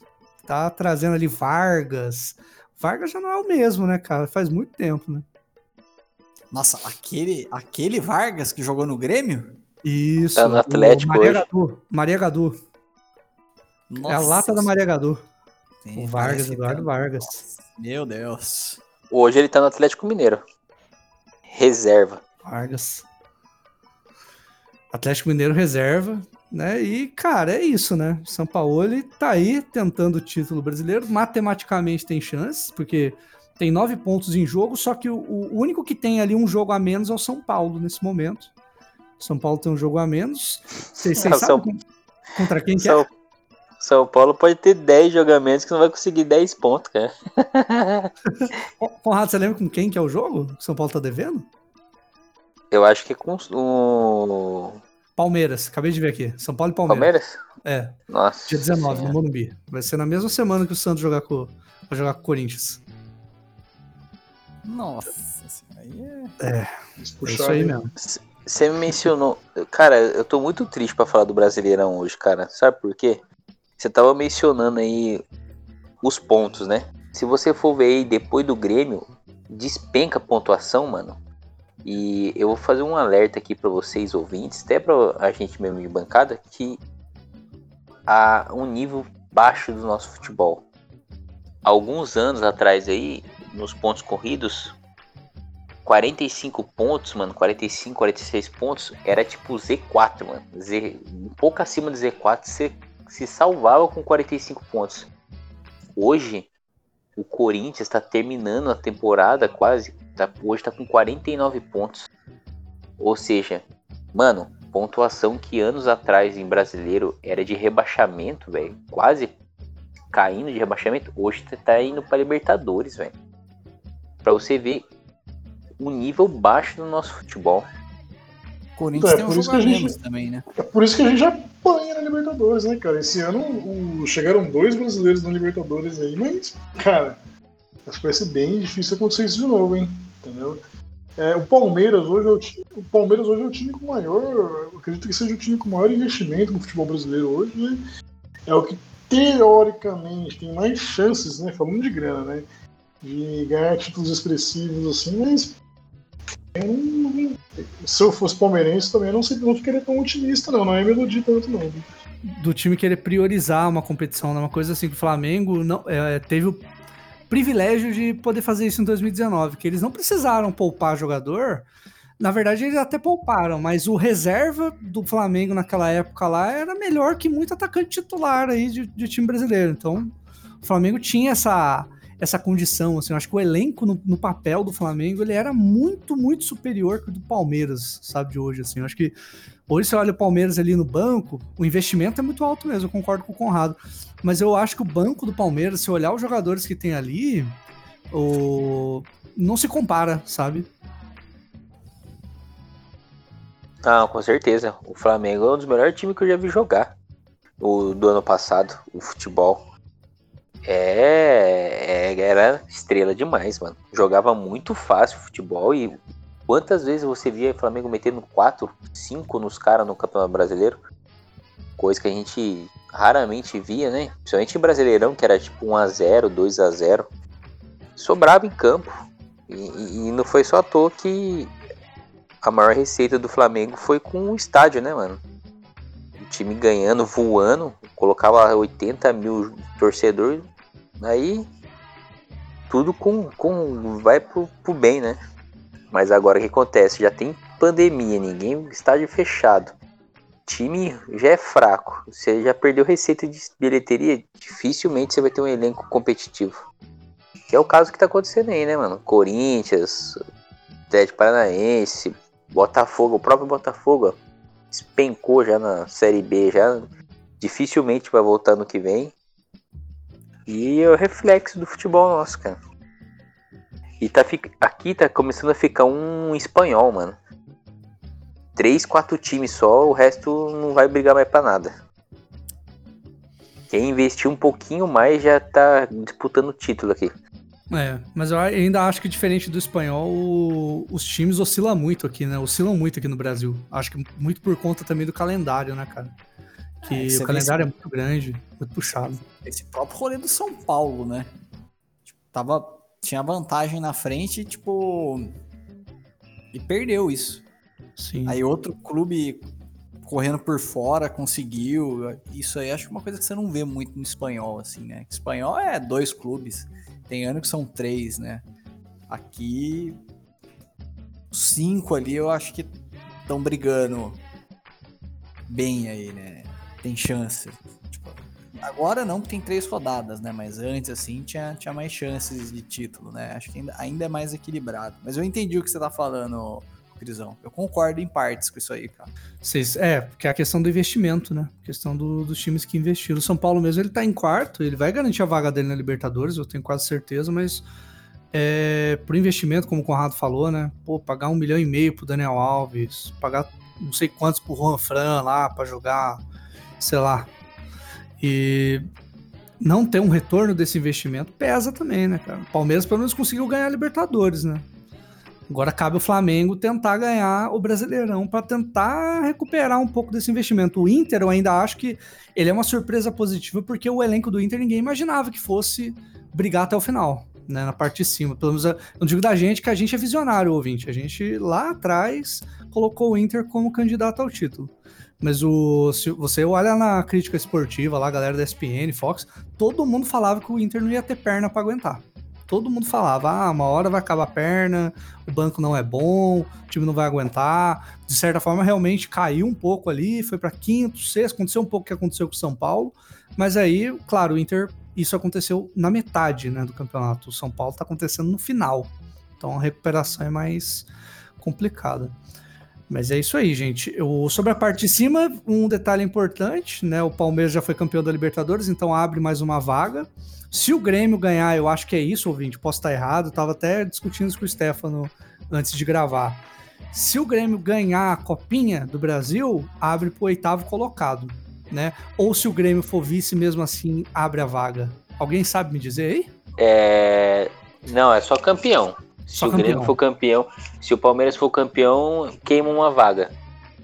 Tá trazendo ali Vargas. Vargas já não é o mesmo, né, cara? Faz muito tempo, né? Nossa, aquele, aquele Vargas que jogou no Grêmio? Isso. Tá no Atlético Maria hoje. Gadu. Maria Gadu. É a lata da Maria Gadu. Sim, O Vargas, Eduardo tá- Vargas. Nossa, Meu Deus. Hoje ele tá no Atlético Mineiro. Reserva. Vargas. Atlético Mineiro reserva, né? E, cara, é isso, né? São Paulo ele tá aí tentando o título brasileiro. Matematicamente tem chances, porque tem nove pontos em jogo, só que o, o único que tem ali um jogo a menos é o São Paulo nesse momento. São Paulo tem um jogo a menos. Vocês, sabem São- con- contra quem que São, é? São Paulo pode ter 10 jogamentos que não vai conseguir 10 pontos, cara. Con- Conrado, você lembra com quem que é o jogo que São Paulo tá devendo? Eu acho que é com o Palmeiras, acabei de ver aqui. São Paulo e Palmeiras. Palmeiras. É, Nossa. dia 19, no Senhora. Morumbi. Vai ser na mesma semana que o Santos jogar com, vai jogar com o Corinthians. Nossa, isso aí é... É isso aí mesmo. Você me mencionou. Cara, eu tô muito triste pra falar do Brasileirão hoje, cara. Sabe por quê? Você tava mencionando aí os pontos, né? Se você for ver aí depois do Grêmio, despenca a pontuação, mano. E eu vou fazer um alerta aqui pra vocês ouvintes, até pra a gente mesmo de bancada, que há um nível baixo do nosso futebol. Alguns anos atrás aí, nos pontos corridos, 45 pontos, mano, 45, 46 pontos, era tipo Z4, mano. Z, um pouco acima do Z4, você se salvava com 45 pontos. Hoje, o Corinthians está terminando a temporada quase, tá, hoje tá com 49 pontos. Ou seja, mano, pontuação que anos atrás em brasileiro era de rebaixamento, velho, quase caindo de rebaixamento, hoje tá indo para Libertadores, velho. Pra você ver o nível baixo do nosso futebol. Corinthians É, tem um por isso jogo a que a gente- também, né? É por isso que a gente apanha na Libertadores, né, cara? Esse ano o- chegaram dois brasileiros na Libertadores aí, mas, cara, acho que vai ser bem difícil acontecer isso de novo, hein? Entendeu? É, o Palmeiras hoje é o, o Palmeiras hoje é o time com maior. eu Acredito que seja o time com maior investimento no futebol brasileiro hoje, né? É o que teoricamente tem mais chances, né? Falando de grana, né? De ganhar títulos expressivos assim, mas se eu fosse palmeirense também eu não, sei, não ficaria tão otimista, não. Não é melodia tanto, não. do time querer priorizar uma competição, né? uma coisa assim que o Flamengo não é, teve o privilégio de poder fazer isso em 2019, que eles não precisaram poupar jogador. Na verdade, eles até pouparam, mas o reserva do Flamengo naquela época lá era melhor que muito atacante titular aí de, de time brasileiro. Então, o Flamengo tinha essa, essa condição. Assim, eu acho que o elenco no, no papel do Flamengo ele era muito, muito superior que o do Palmeiras, sabe, de hoje. Assim. Eu acho que Hoje você olha o Palmeiras ali no banco, o investimento é muito alto mesmo, eu concordo com o Conrado. Mas eu acho que o banco do Palmeiras, se olhar os jogadores que tem ali, o... não se compara, sabe? Ah, com certeza. O Flamengo é um dos melhores times que eu já vi jogar. O do ano passado, o futebol. É, é- era estrela demais, mano. Jogava muito fácil futebol e quantas vezes você via o Flamengo metendo 4, 5 nos caras no Campeonato Brasileiro? Coisa que a gente raramente via, né? Principalmente em Brasileirão, que era tipo 1x0, 2x0. Sobrava em campo. E, e- e não foi só à toa que a maior receita do Flamengo foi com o estádio, né, mano? O time ganhando, voando, colocava 80 mil torcedores, aí tudo com, com vai pro, pro bem, né? Mas agora o que acontece? Já tem pandemia, ninguém, estádio fechado. Time já é fraco. Você já perdeu receita de bilheteria, dificilmente você vai ter um elenco competitivo. Que é o caso que tá acontecendo aí, né, mano? Corinthians, Atlético Paranaense, Botafogo, o próprio Botafogo ó, despencou já na Série B, já dificilmente vai voltar no que vem. E é o reflexo do futebol nosso, cara. E tá, aqui tá começando a ficar um espanhol, mano. Três, quatro times só, o resto não vai brigar mais pra nada. Quem investir um pouquinho mais já tá disputando o título aqui. É, mas eu ainda acho que diferente do espanhol, o- os times oscilam muito aqui, né? Oscilam muito aqui no Brasil. Acho que muito por conta também do calendário, né, cara? Que É, o calendário é muito grande, muito puxado. Esse próprio rolê do São Paulo, né? Tipo, tava, tinha vantagem na frente, tipo. E perdeu isso. Sim. Aí outro clube correndo por fora conseguiu. Isso aí acho que é uma coisa que você não vê muito no espanhol, assim, né? Espanhol é dois clubes. Tem ano que são três, né? Aqui, cinco ali eu acho que estão brigando bem aí, né? Tem chance. Tipo, agora não, porque tem três rodadas, né? Mas antes, assim, tinha, tinha mais chances de título, né? Acho que ainda, ainda é mais equilibrado. Mas eu entendi o que você tá falando, Crisão. Eu concordo em partes com isso aí, cara. Vocês, é, porque é a questão do investimento, né? A questão do- dos times que investiram. O São Paulo mesmo, ele tá em quarto, ele vai garantir a vaga dele na Libertadores, eu tenho quase certeza, mas é, por investimento, como o Conrado falou, né? Pô, pagar um milhão e meio pro Daniel Alves, pagar não sei quantos pro Juan Fran lá pra jogar, sei lá. E não ter um retorno desse investimento pesa também, né, cara? O Palmeiras pelo menos conseguiu ganhar a Libertadores, né? Agora cabe o Flamengo tentar ganhar o Brasileirão para tentar recuperar um pouco desse investimento. O Inter, eu ainda acho que ele é uma surpresa positiva, porque o elenco do Inter ninguém imaginava que fosse brigar até o final, né, na parte de cima. Pelo menos eu digo da gente que a gente é visionário, ouvinte. A gente lá atrás colocou o Inter como candidato ao título. Mas o, se você olha na crítica esportiva lá, a galera da ESPN, Fox, todo mundo falava que o Inter não ia ter perna para aguentar. Todo mundo falava, ah, uma hora vai acabar a perna, o banco não é bom, o time não vai aguentar. De certa forma, realmente caiu um pouco ali, foi para quinto, sexto, aconteceu um pouco o que aconteceu com o São Paulo, mas aí, claro, o Inter, isso aconteceu na metade né, do campeonato. O São Paulo está acontecendo no final. Então a recuperação é mais complicada. Mas é isso aí, gente. Sobre a parte de cima, um detalhe importante, né? O Palmeiras já foi campeão da Libertadores, então abre mais uma vaga. Se o Grêmio ganhar, eu acho que é isso, ouvinte. Posso estar errado, eu tava até discutindo isso com o Stefano antes de gravar. Se o Grêmio ganhar a copinha do Brasil, abre pro oitavo colocado, né? Ou se o Grêmio for vice mesmo assim, abre a vaga. Alguém sabe me dizer aí? É... Não, é só campeão. Se Só o Grêmio campeão. for campeão, se o Palmeiras for campeão, queima uma vaga.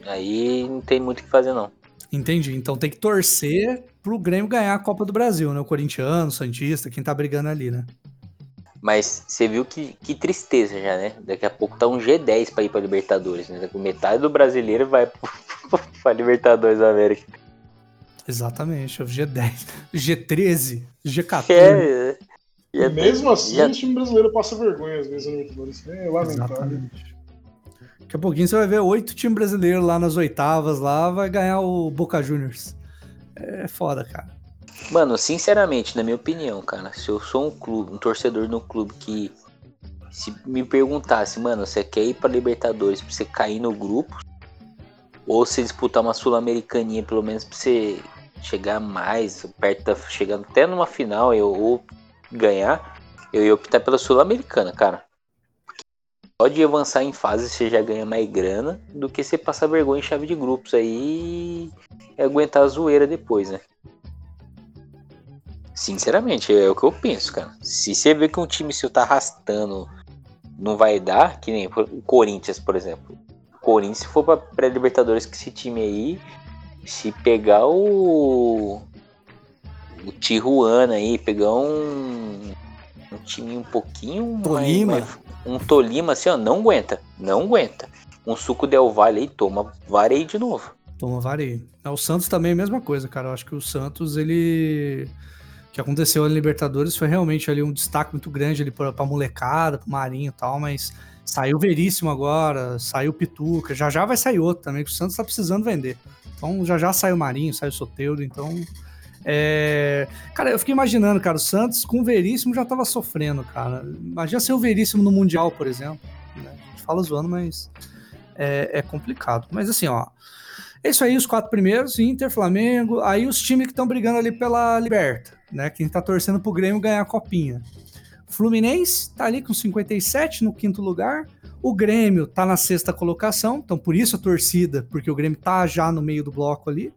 Aí não tem muito o que fazer, não. Entendi. Então tem que torcer pro Grêmio ganhar a Copa do Brasil, né? O corintiano, o Santista, quem tá brigando ali, né? Mas você viu que, que tristeza já, né? Daqui a pouco tá um G10 pra ir pra Libertadores, né? Metade do brasileiro vai pra Libertadores da América. Exatamente. é O G10, G13, G14. É, é, Mesmo assim, já- o time brasileiro passa vergonha às vezes no Libertadores. É lamentável. Exatamente. Daqui a pouquinho você vai ver oito times brasileiros lá nas oitavas, lá vai ganhar o Boca Juniors. É foda, cara. Mano, sinceramente, na minha opinião, cara, se eu sou um clube, um torcedor no clube que se me perguntasse, mano, você quer ir pra Libertadores pra você cair no grupo? Ou se disputar uma Sul-Americaninha, pelo menos pra você chegar mais, perto da. chegando até numa final, eu, ou ganhar, eu ia optar pela Sul-Americana, cara. Só de avançar em fase você já ganha mais grana do que você passar vergonha em chave de grupos aí e aguentar a zoeira depois, né? Sinceramente, é o que eu penso, cara. Se você vê que um time seu tá arrastando, não vai dar, que nem o Corinthians, por exemplo. O Corinthians, se for pra pré-Libertadores com esse time aí, se pegar o. O Tijuana aí, pegar um. Um time um pouquinho. mais- Tolima. mais- um Tolima assim, ó, não aguenta. Não aguenta. Um suco Del Valle aí, toma vareio de novo. Toma vareio. É, O Santos também é a mesma coisa, cara. Eu acho que o Santos, ele. O que aconteceu ali na Libertadores foi realmente ali um destaque muito grande ali pra, pra molecada, pro Marinho e tal, mas saiu Veríssimo agora, saiu Pituca, já já vai sair outro também, que o Santos tá precisando vender. Então já já saiu o Marinho, saiu o Soteudo, então. É, Cara, eu fiquei imaginando, cara, o Santos com o Veríssimo já tava sofrendo, cara. Imagina ser o Veríssimo no Mundial, por exemplo. né? A gente fala zoando, mas é, é complicado. Mas assim, ó. É isso aí, os quatro primeiros, Inter, Flamengo, aí os times que estão brigando ali pela Liberta, né? Quem tá torcendo pro Grêmio ganhar a copinha. Fluminense tá ali com 57 no quinto lugar. O Grêmio tá na sexta colocação, então por isso a torcida, porque o Grêmio tá já no meio do bloco ali.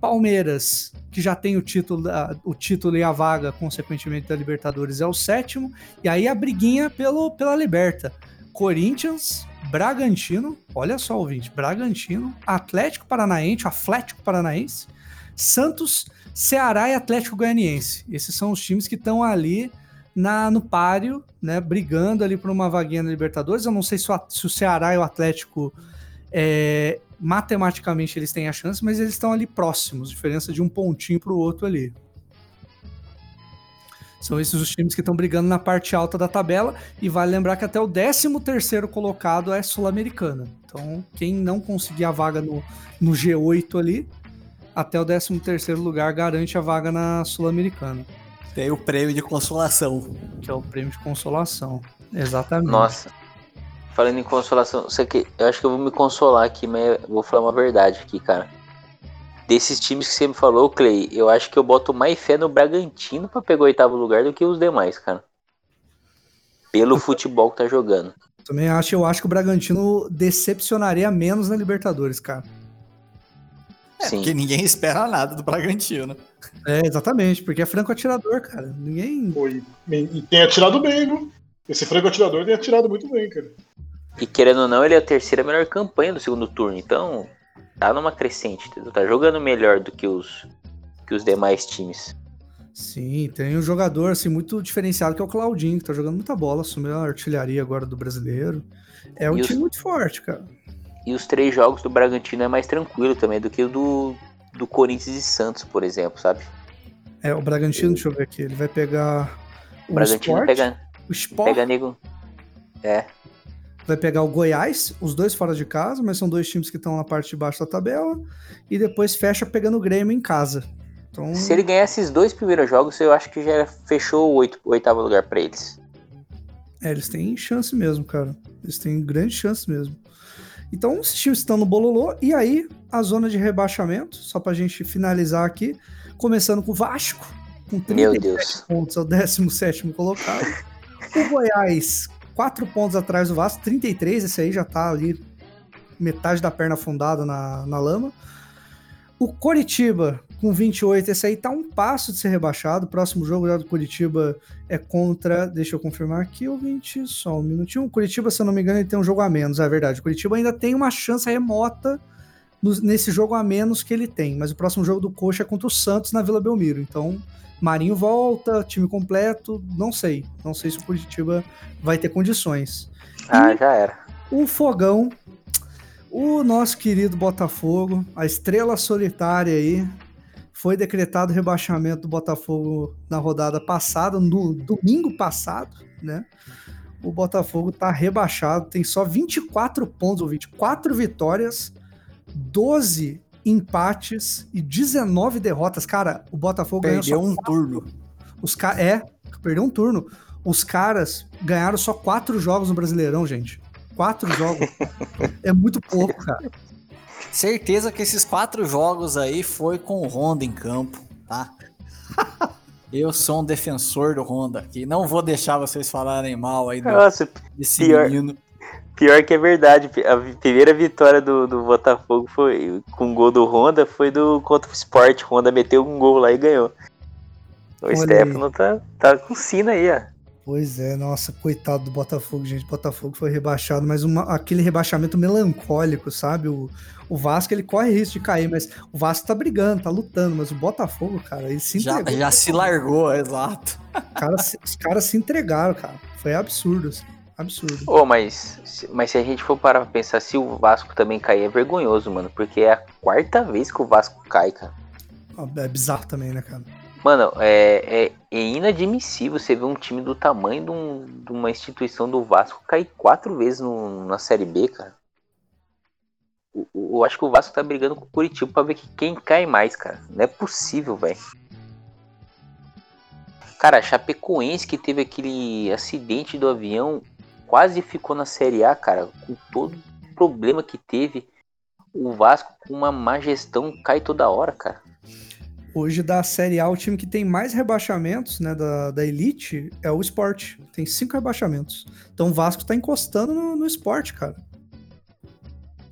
Palmeiras, que já tem o título, o título e a vaga, consequentemente, da Libertadores, é o sétimo. E aí a briguinha pelo, pela Liberta. Corinthians, Bragantino, olha só, ouvinte, Bragantino, Atlético Paranaense, Atlético Paranaense, Santos, Ceará e Atlético Goianiense. Esses são os times que estão ali na, no páreo, né, brigando ali por uma vaguinha na Libertadores. Eu não sei se o, se o Ceará e o Atlético é, matematicamente eles têm a chance, mas eles estão ali próximos, diferença de um pontinho para o outro ali. São esses os times que estão brigando na parte alta da tabela e vale lembrar que até o 13º colocado é sul-americana. Então, quem não conseguir a vaga no, no G8 ali, até o 13º lugar garante a vaga na sul-americana, Tem o prêmio de consolação. que é o prêmio de consolação. Exatamente. Nossa. Falando em consolação, isso aqui, eu acho que eu vou me consolar aqui, mas vou falar uma verdade aqui, cara. Desses times que você me falou, Clay, eu acho que eu boto mais fé no Bragantino pra pegar o oitavo lugar do que os demais, cara. Pelo futebol que tá jogando. Também acho, eu acho que o Bragantino decepcionaria menos na Libertadores, cara. É, Sim. porque ninguém espera nada do Bragantino. É, exatamente, porque é franco atirador, cara. Ninguém. Pô, e, e tem atirado bem, viu? Esse frango atirador tem atirado muito bem, cara. E querendo ou não, ele é a terceira melhor campanha do segundo turno. Então, tá numa crescente, entendeu? Tá jogando melhor do que os, que os demais times. Sim, tem um jogador assim muito diferenciado que é o Claudinho, que tá jogando muita bola, assumiu a artilharia agora do brasileiro. É um E os- time muito forte, cara. E os três jogos do Bragantino é mais tranquilo também do que o do, do Corinthians e Santos, por exemplo, sabe? É, o Bragantino, deixa eu ver aqui, ele vai pegar O o Bragantino Sport, pega, o Sport, pega nego. É, vai pegar o Goiás, os dois fora de casa, mas são dois times que estão na parte de baixo da tabela, e depois fecha pegando o Grêmio em casa. Então, se ele ganhar esses dois primeiros jogos, eu acho que já fechou o, oito- o oitavo lugar pra eles. É, eles têm chance mesmo, cara. Eles têm grande chance mesmo. Então, os times estão no bololô. E aí, a zona de rebaixamento, só pra gente finalizar aqui, começando com o Vasco, com Meu 37 Deus. pontos, é o 17 colocado. o Goiás, 4 pontos atrás do Vasco, 33, esse aí já tá ali metade da perna afundada na, na lama. O Coritiba, com 28, esse aí tá um passo de ser rebaixado. O próximo jogo já do Coritiba é contra. Deixa eu confirmar aqui, ouvinte, só um minutinho. O Curitiba, se eu não me engano, ele tem um jogo a menos, é verdade. O Curitiba ainda tem uma chance remota nesse jogo a menos que ele tem, mas o próximo jogo do Coxa é contra o Santos na Vila Belmiro. Então, Marinho volta, time completo, não sei. Não sei se o Curitiba vai ter condições. Ah, já era. O Fogão, o nosso querido Botafogo, a estrela solitária aí, foi decretado o rebaixamento do Botafogo na rodada passada, no domingo passado, né? O Botafogo tá rebaixado, tem só 24 pontos, ou 24 vitórias, 12 empates e 19 derrotas. Cara, o Botafogo ganhou Perdeu só um turno. os ca... É, perdeu um turno. Os caras ganharam só quatro jogos no Brasileirão, gente. Quatro jogos. é muito pouco, cara. Certeza que esses quatro jogos aí foi com o Honda em campo, tá? Eu sou um defensor do Honda aqui. Não vou deixar vocês falarem mal aí do- Nossa, desse pior. menino. Pior que é verdade. A primeira vitória do, do Botafogo foi com o gol do Honda, foi do contra o Sport. Honda meteu um gol lá e ganhou. O Olha Stefano tá, tá com sina aí, ó. Pois é, nossa, coitado do Botafogo, gente. O Botafogo foi rebaixado, mas uma- aquele rebaixamento melancólico, sabe? O, o Vasco, ele corre risco de cair, mas o Vasco tá brigando, tá lutando, mas o Botafogo, cara, ele se Já, entregou. já se largou, exato. Cara, se- os caras se entregaram, cara. Foi absurdo, assim. Absurdo. Ô, mas, se- mas se a gente for parar pra pensar, se o Vasco também cair, é vergonhoso, mano. Porque é a quarta vez que o Vasco cai, cara. É bizarro também, né, cara? Mano, é, é, é inadmissível você ver um time do tamanho de, um- de uma instituição do Vasco cair quatro vezes no- na Série B, cara. O- Eu acho que o Vasco tá brigando com o Curitiba pra ver que quem cai mais, cara. Não é possível, velho. Cara, a Chapecoense que teve aquele acidente do avião quase ficou na Série A, cara. Com todo o problema que teve, o Vasco com uma má gestão cai toda hora, cara. Hoje, da Série A, o time que tem mais rebaixamentos, né, da, da Elite é o Sport. Tem cinco rebaixamentos. Então o Vasco tá encostando no, no Sport, cara.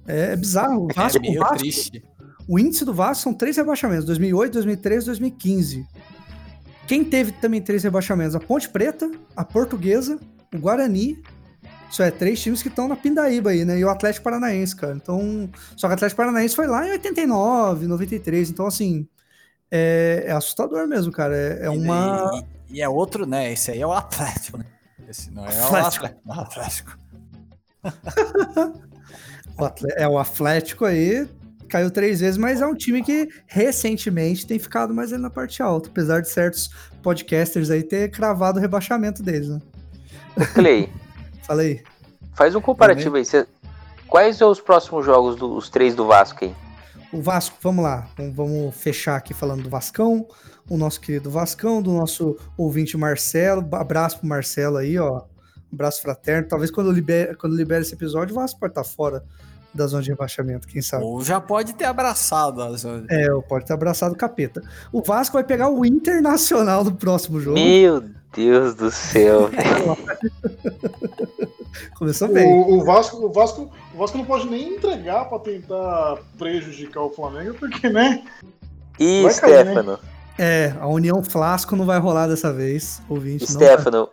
É, é bizarro. O Vasco, é meio o Vasco, triste. O índice do Vasco são três rebaixamentos: 2008, 2013 2015. Quem teve também três rebaixamentos? A Ponte Preta, a Portuguesa, o Guarani. Isso é, três times que estão na pindaíba aí, né? E o Atlético Paranaense, cara. Então, só que o Atlético Paranaense foi lá em 89, 93. Então, assim, é, é assustador mesmo, cara. É, é uma. E, e, é outro, né? Esse aí é o Atlético, né? Esse não é Atlético. o Atlético. o Atlético. É o Atlético aí. Caiu três vezes, mas é um time que recentemente tem ficado mais ali na parte alta, apesar de certos podcasters aí ter cravado o rebaixamento deles, né? Clay. Falei. Faz um comparativo aí. Quais são os próximos jogos dos três do Vasco aí? O Vasco, vamos lá. Vamos fechar aqui falando do Vascão. O nosso querido Vascão, do nosso ouvinte Marcelo. Abraço pro Marcelo aí, ó. Abraço fraterno. Talvez quando libere, quando libere esse episódio, o Vasco pode estar fora da zona de rebaixamento, quem sabe. Ou já pode ter abraçado a zona. É, pode ter abraçado o capeta. O Vasco vai pegar o Internacional do próximo jogo. Meu Deus do céu. Começou bem. O, o, Vasco, o, Vasco, o Vasco não pode nem entregar para tentar prejudicar o Flamengo, porque, né? E Stefano? Né? É, a União Flasco não vai rolar dessa vez, ouvinte. Stefano,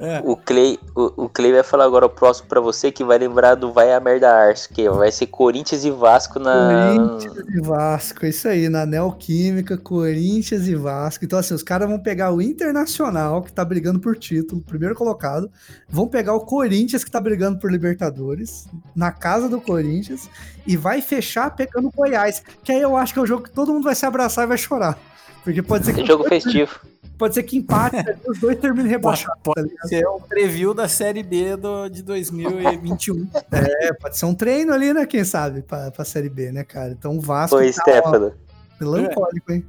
é. O, Clay, o, o, Clay vai falar agora o próximo para você que vai lembrar do Vai a Merda Ars, que vai ser Corinthians e Vasco na. Corinthians e Vasco, isso aí, na Neoquímica, Corinthians e Vasco. Então, assim, os caras vão pegar o Internacional, que tá brigando por título, primeiro colocado, vão pegar o Corinthians, que tá brigando por Libertadores, na casa do Corinthians, e vai fechar pegando o Goiás, que aí eu acho que é o jogo que todo mundo vai se abraçar e vai chorar. Porque pode ser que. É jogo festivo. Pode ser que empate, os dois terminem rebaixados. Pode, pode tá ser um preview da Série B do, de 2021. é, pode ser um treino ali, né? Quem sabe, pra, pra Série B, né, cara? Então o Vasco. Foi, tá, Stefano. melancólico, hein?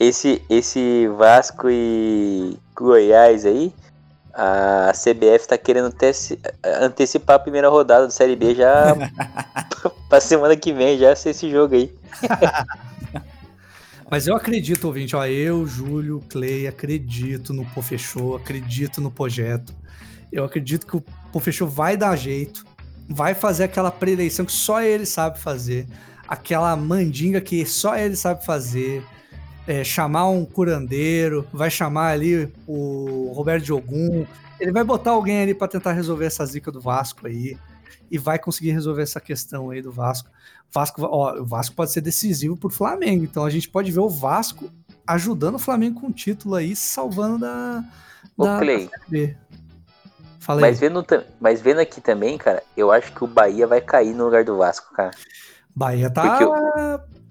Esse, esse Vasco e Goiás aí, a CBF tá querendo antecipar a primeira rodada da Série B já pra semana que vem, já ser esse jogo aí. Mas eu acredito, ouvinte, ó, eu, Júlio, Clay, acredito no Pofechou, acredito no projeto. Eu acredito que o Pofechou vai dar jeito, vai fazer aquela preleição que só ele sabe fazer, aquela mandinga que só ele sabe fazer, é, chamar um curandeiro, vai chamar ali o Roberto Jogum, ele vai botar alguém ali para tentar resolver essa zica do Vasco aí e vai conseguir resolver essa questão aí do Vasco. Vasco, ó, o Vasco pode ser decisivo pro Flamengo, então a gente pode ver o Vasco ajudando o Flamengo com o título aí, salvando da, da, Clay. da mas vendo, mas vendo aqui também, cara, eu acho que o Bahia vai cair no lugar do Vasco, cara. Bahia tá, eu...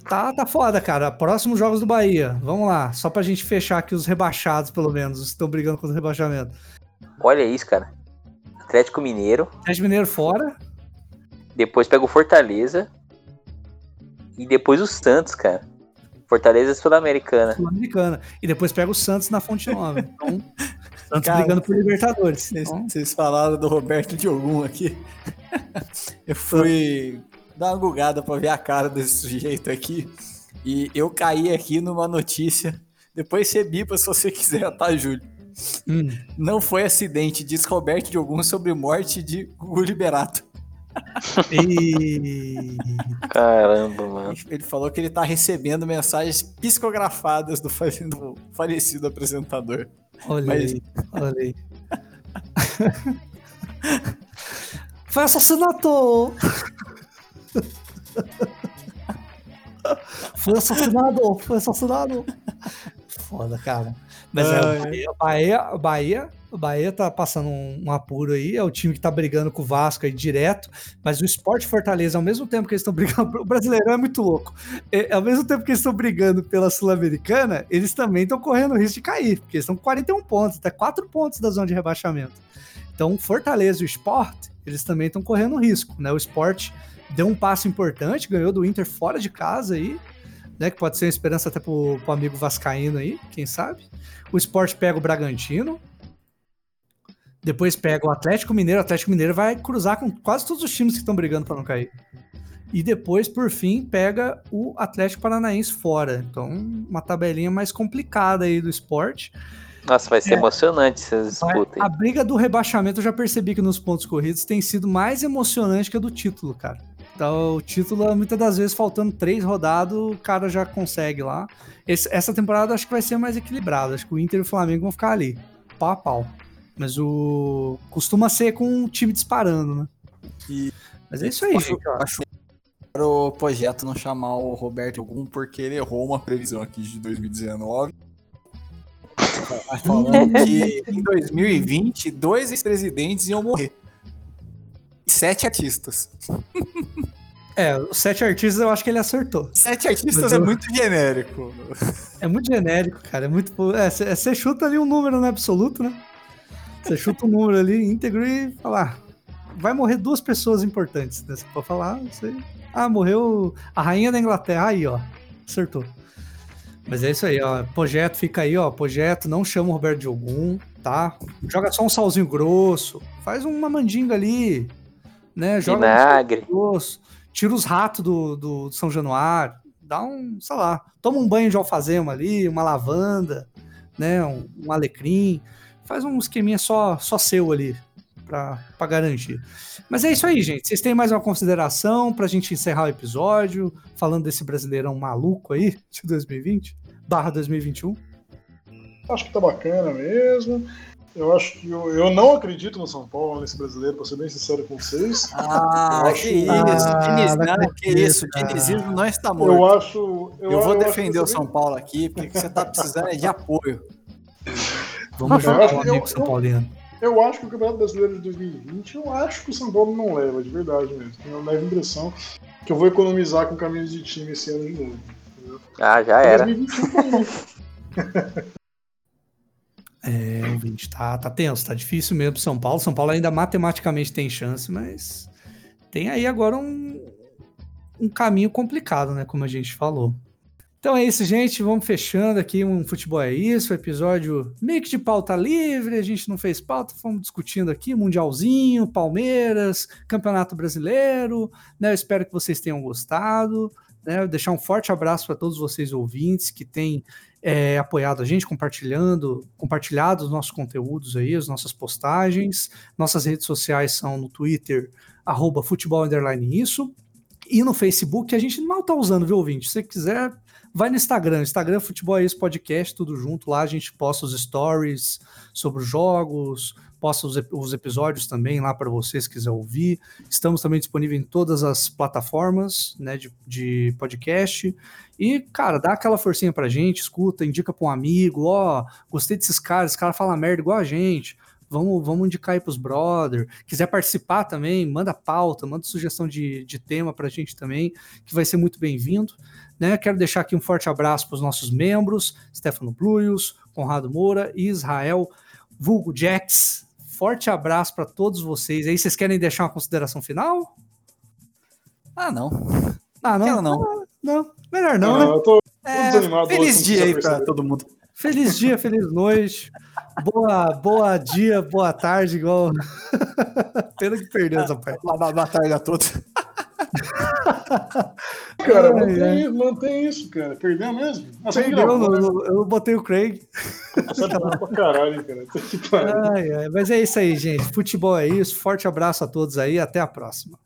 tá, tá foda, cara. Próximos jogos do Bahia. Vamos lá, só pra gente fechar aqui os rebaixados, pelo menos, os que estão brigando contra o rebaixamento. Olha isso, cara. Atlético Mineiro. Atlético Mineiro fora. Depois pega o Fortaleza. E depois o Santos, cara. Fortaleza Sul-Americana. Sul-Americana. E depois pega o Santos na Fonte Nova. Então, Santos cara, brigando por Libertadores. Vocês, então... vocês falaram do Roberto Diogum aqui. Eu fui dar uma bugada pra ver a cara desse sujeito aqui. E eu caí aqui numa notícia. Depois você bipa se você quiser, tá, Júlio? Hum. Não foi acidente, diz Roberto Diogum sobre morte de Gugu Liberato. E... Caramba, mano. Ele falou que ele tá recebendo mensagens psicografadas do falecido apresentador. Olha Mas... aí, olha aí. Foi assassinato! Foi assassinado! Foi assassinado! Foda, cara. Mas é, o Bahia, Bahia, Bahia o Bahia tá passando um, um, apuro aí, é o time que tá brigando com o Vasco aí direto, mas o Esporte Fortaleza, ao mesmo tempo que eles estão brigando, o Brasileirão é muito louco. É, ao mesmo tempo que eles estão brigando pela Sul-Americana, eles também estão correndo o risco de cair, porque eles estão com 41 pontos, até 4 pontos da zona de rebaixamento. Então, Fortaleza e o Sport, eles também estão correndo risco, né? O Sport deu um passo importante, ganhou do Inter fora de casa aí, né? Que pode ser uma esperança até pro, pro amigo Vascaíno aí, quem sabe. O Sport pega o Bragantino, depois pega o Atlético Mineiro. O Atlético Mineiro vai cruzar com quase todos os times que estão brigando para não cair. E depois, por fim, pega o Atlético Paranaense fora. Então, uma tabelinha mais complicada aí do esporte. Nossa, vai ser é, emocionante essa disputa. A briga do rebaixamento, eu já percebi que nos pontos corridos tem sido mais emocionante que a do título, cara. Então, o título, muitas das vezes, faltando três rodadas, o cara já consegue lá. Esse- essa temporada acho que vai ser mais equilibrada. Acho que o Inter e o Flamengo vão ficar ali, pau a pau. Mas o. costuma ser com o time disparando, né? E- Mas é isso aí, Acho, gente. acho o projeto não chamar o Roberto Ogum porque ele errou uma previsão aqui de 2019. Falando que em 2020, dois ex-presidentes iam morrer. Sete artistas. É, os sete artistas eu acho que ele acertou. Sete artistas é eu- muito genérico. É muito genérico, cara. É muito. É, você chuta ali um número no absoluto, né? Você chuta um número ali íntegro e fala. ah, vai morrer duas pessoas importantes. Né? Você pode falar, não sei. Ah, morreu a rainha da Inglaterra. Aí, ó. Acertou. Mas é isso aí, ó. Projeto fica aí, ó. Projeto, não chama o Roberto Diogum, tá? Joga só um salzinho grosso. Faz uma mandinga ali. Né? Joga Vinagre. grosso, tira os ratos do, do São Januário, dá um, sei lá, toma um banho de alfazema ali, uma lavanda, né, um, um alecrim, faz um esqueminha só, só seu ali, pra, pra garantir. Mas é isso aí, gente. Vocês têm mais uma consideração pra gente encerrar o episódio, falando desse brasileirão maluco aí, de 2020, barra 2021? Acho que tá bacana mesmo. Eu acho que eu, eu não acredito no São Paulo, nesse brasileiro, pra ser bem sincero com vocês. Ah, Eu que acho- isso. Ah, Diniz, não não, que acredito, isso. Dinizismo não está Eu morto. acho. Eu, Eu, vou eu defender que o São Paulo aqui, porque o que você tá precisando é de apoio. Vamos Eu dar acho- um amigo eu- São eu- Paulino. Eu acho que o Campeonato Brasileiro de 2020, eu acho que o São Paulo não leva, de verdade mesmo. Tenho uma leve impressão que eu vou economizar com caminhos de time esse ano de novo. Ah, já era. 2021 também. É, o 20 tá, tá tenso, tá difícil mesmo pro São Paulo. São Paulo ainda matematicamente tem chance, mas tem aí agora um, um caminho complicado, né? Como a gente falou. Então é isso, gente. Vamos fechando aqui um Futebol é Isso, episódio meio que de pauta livre. A gente não fez pauta, fomos discutindo aqui Mundialzinho, Palmeiras, Campeonato Brasileiro. Né? Eu espero que vocês tenham gostado. Né? Deixar um forte abraço para todos vocês ouvintes que têm é, apoiado a gente, compartilhando, compartilhado os nossos conteúdos aí, as nossas postagens. Nossas redes sociais são no Twitter, arroba futebol isso. E no Facebook, a gente mal tá usando, viu, ouvinte? Se você quiser, vai no Instagram. Instagram Futebol é isso podcast, tudo junto. Lá a gente posta os stories sobre os jogos, posta os, os episódios também lá para vocês quiser ouvir. Estamos também disponíveis em todas as plataformas né, de, de podcast. E, cara, dá aquela forcinha pra gente, escuta, indica pra um amigo, ó, gostei desses caras, esse cara fala merda igual a gente. Vamos, vamos indicar aí pros brother. Quiser participar também, manda pauta, manda sugestão de, de tema pra gente também, que vai ser muito bem-vindo. Né? Quero deixar aqui um forte abraço para os nossos membros, Stefano Bluios, Conrado Moura e Israel Vulgo Jax. Forte abraço para todos vocês. Aí vocês querem deixar uma consideração final? Ah, não. Ah, não. Quero não. Não, melhor não, né? Ah, eu tô, tô É, desanimado. feliz hoje, dia aí percebeu. todo mundo. Feliz dia, feliz noite. Boa, boa dia, boa tarde, igual. Pena que perdeu essa parte. Boa, boa tarde a todos. Cara, ai. isso, cara. Perdeu mesmo? Nossa, não Perdeu, gravou, né? eu, eu botei o Craig. Pra caralho, cara. Pariu. Ai, ai, mas é isso aí, gente. Futebol é isso. Forte abraço a todos aí. Até a próxima.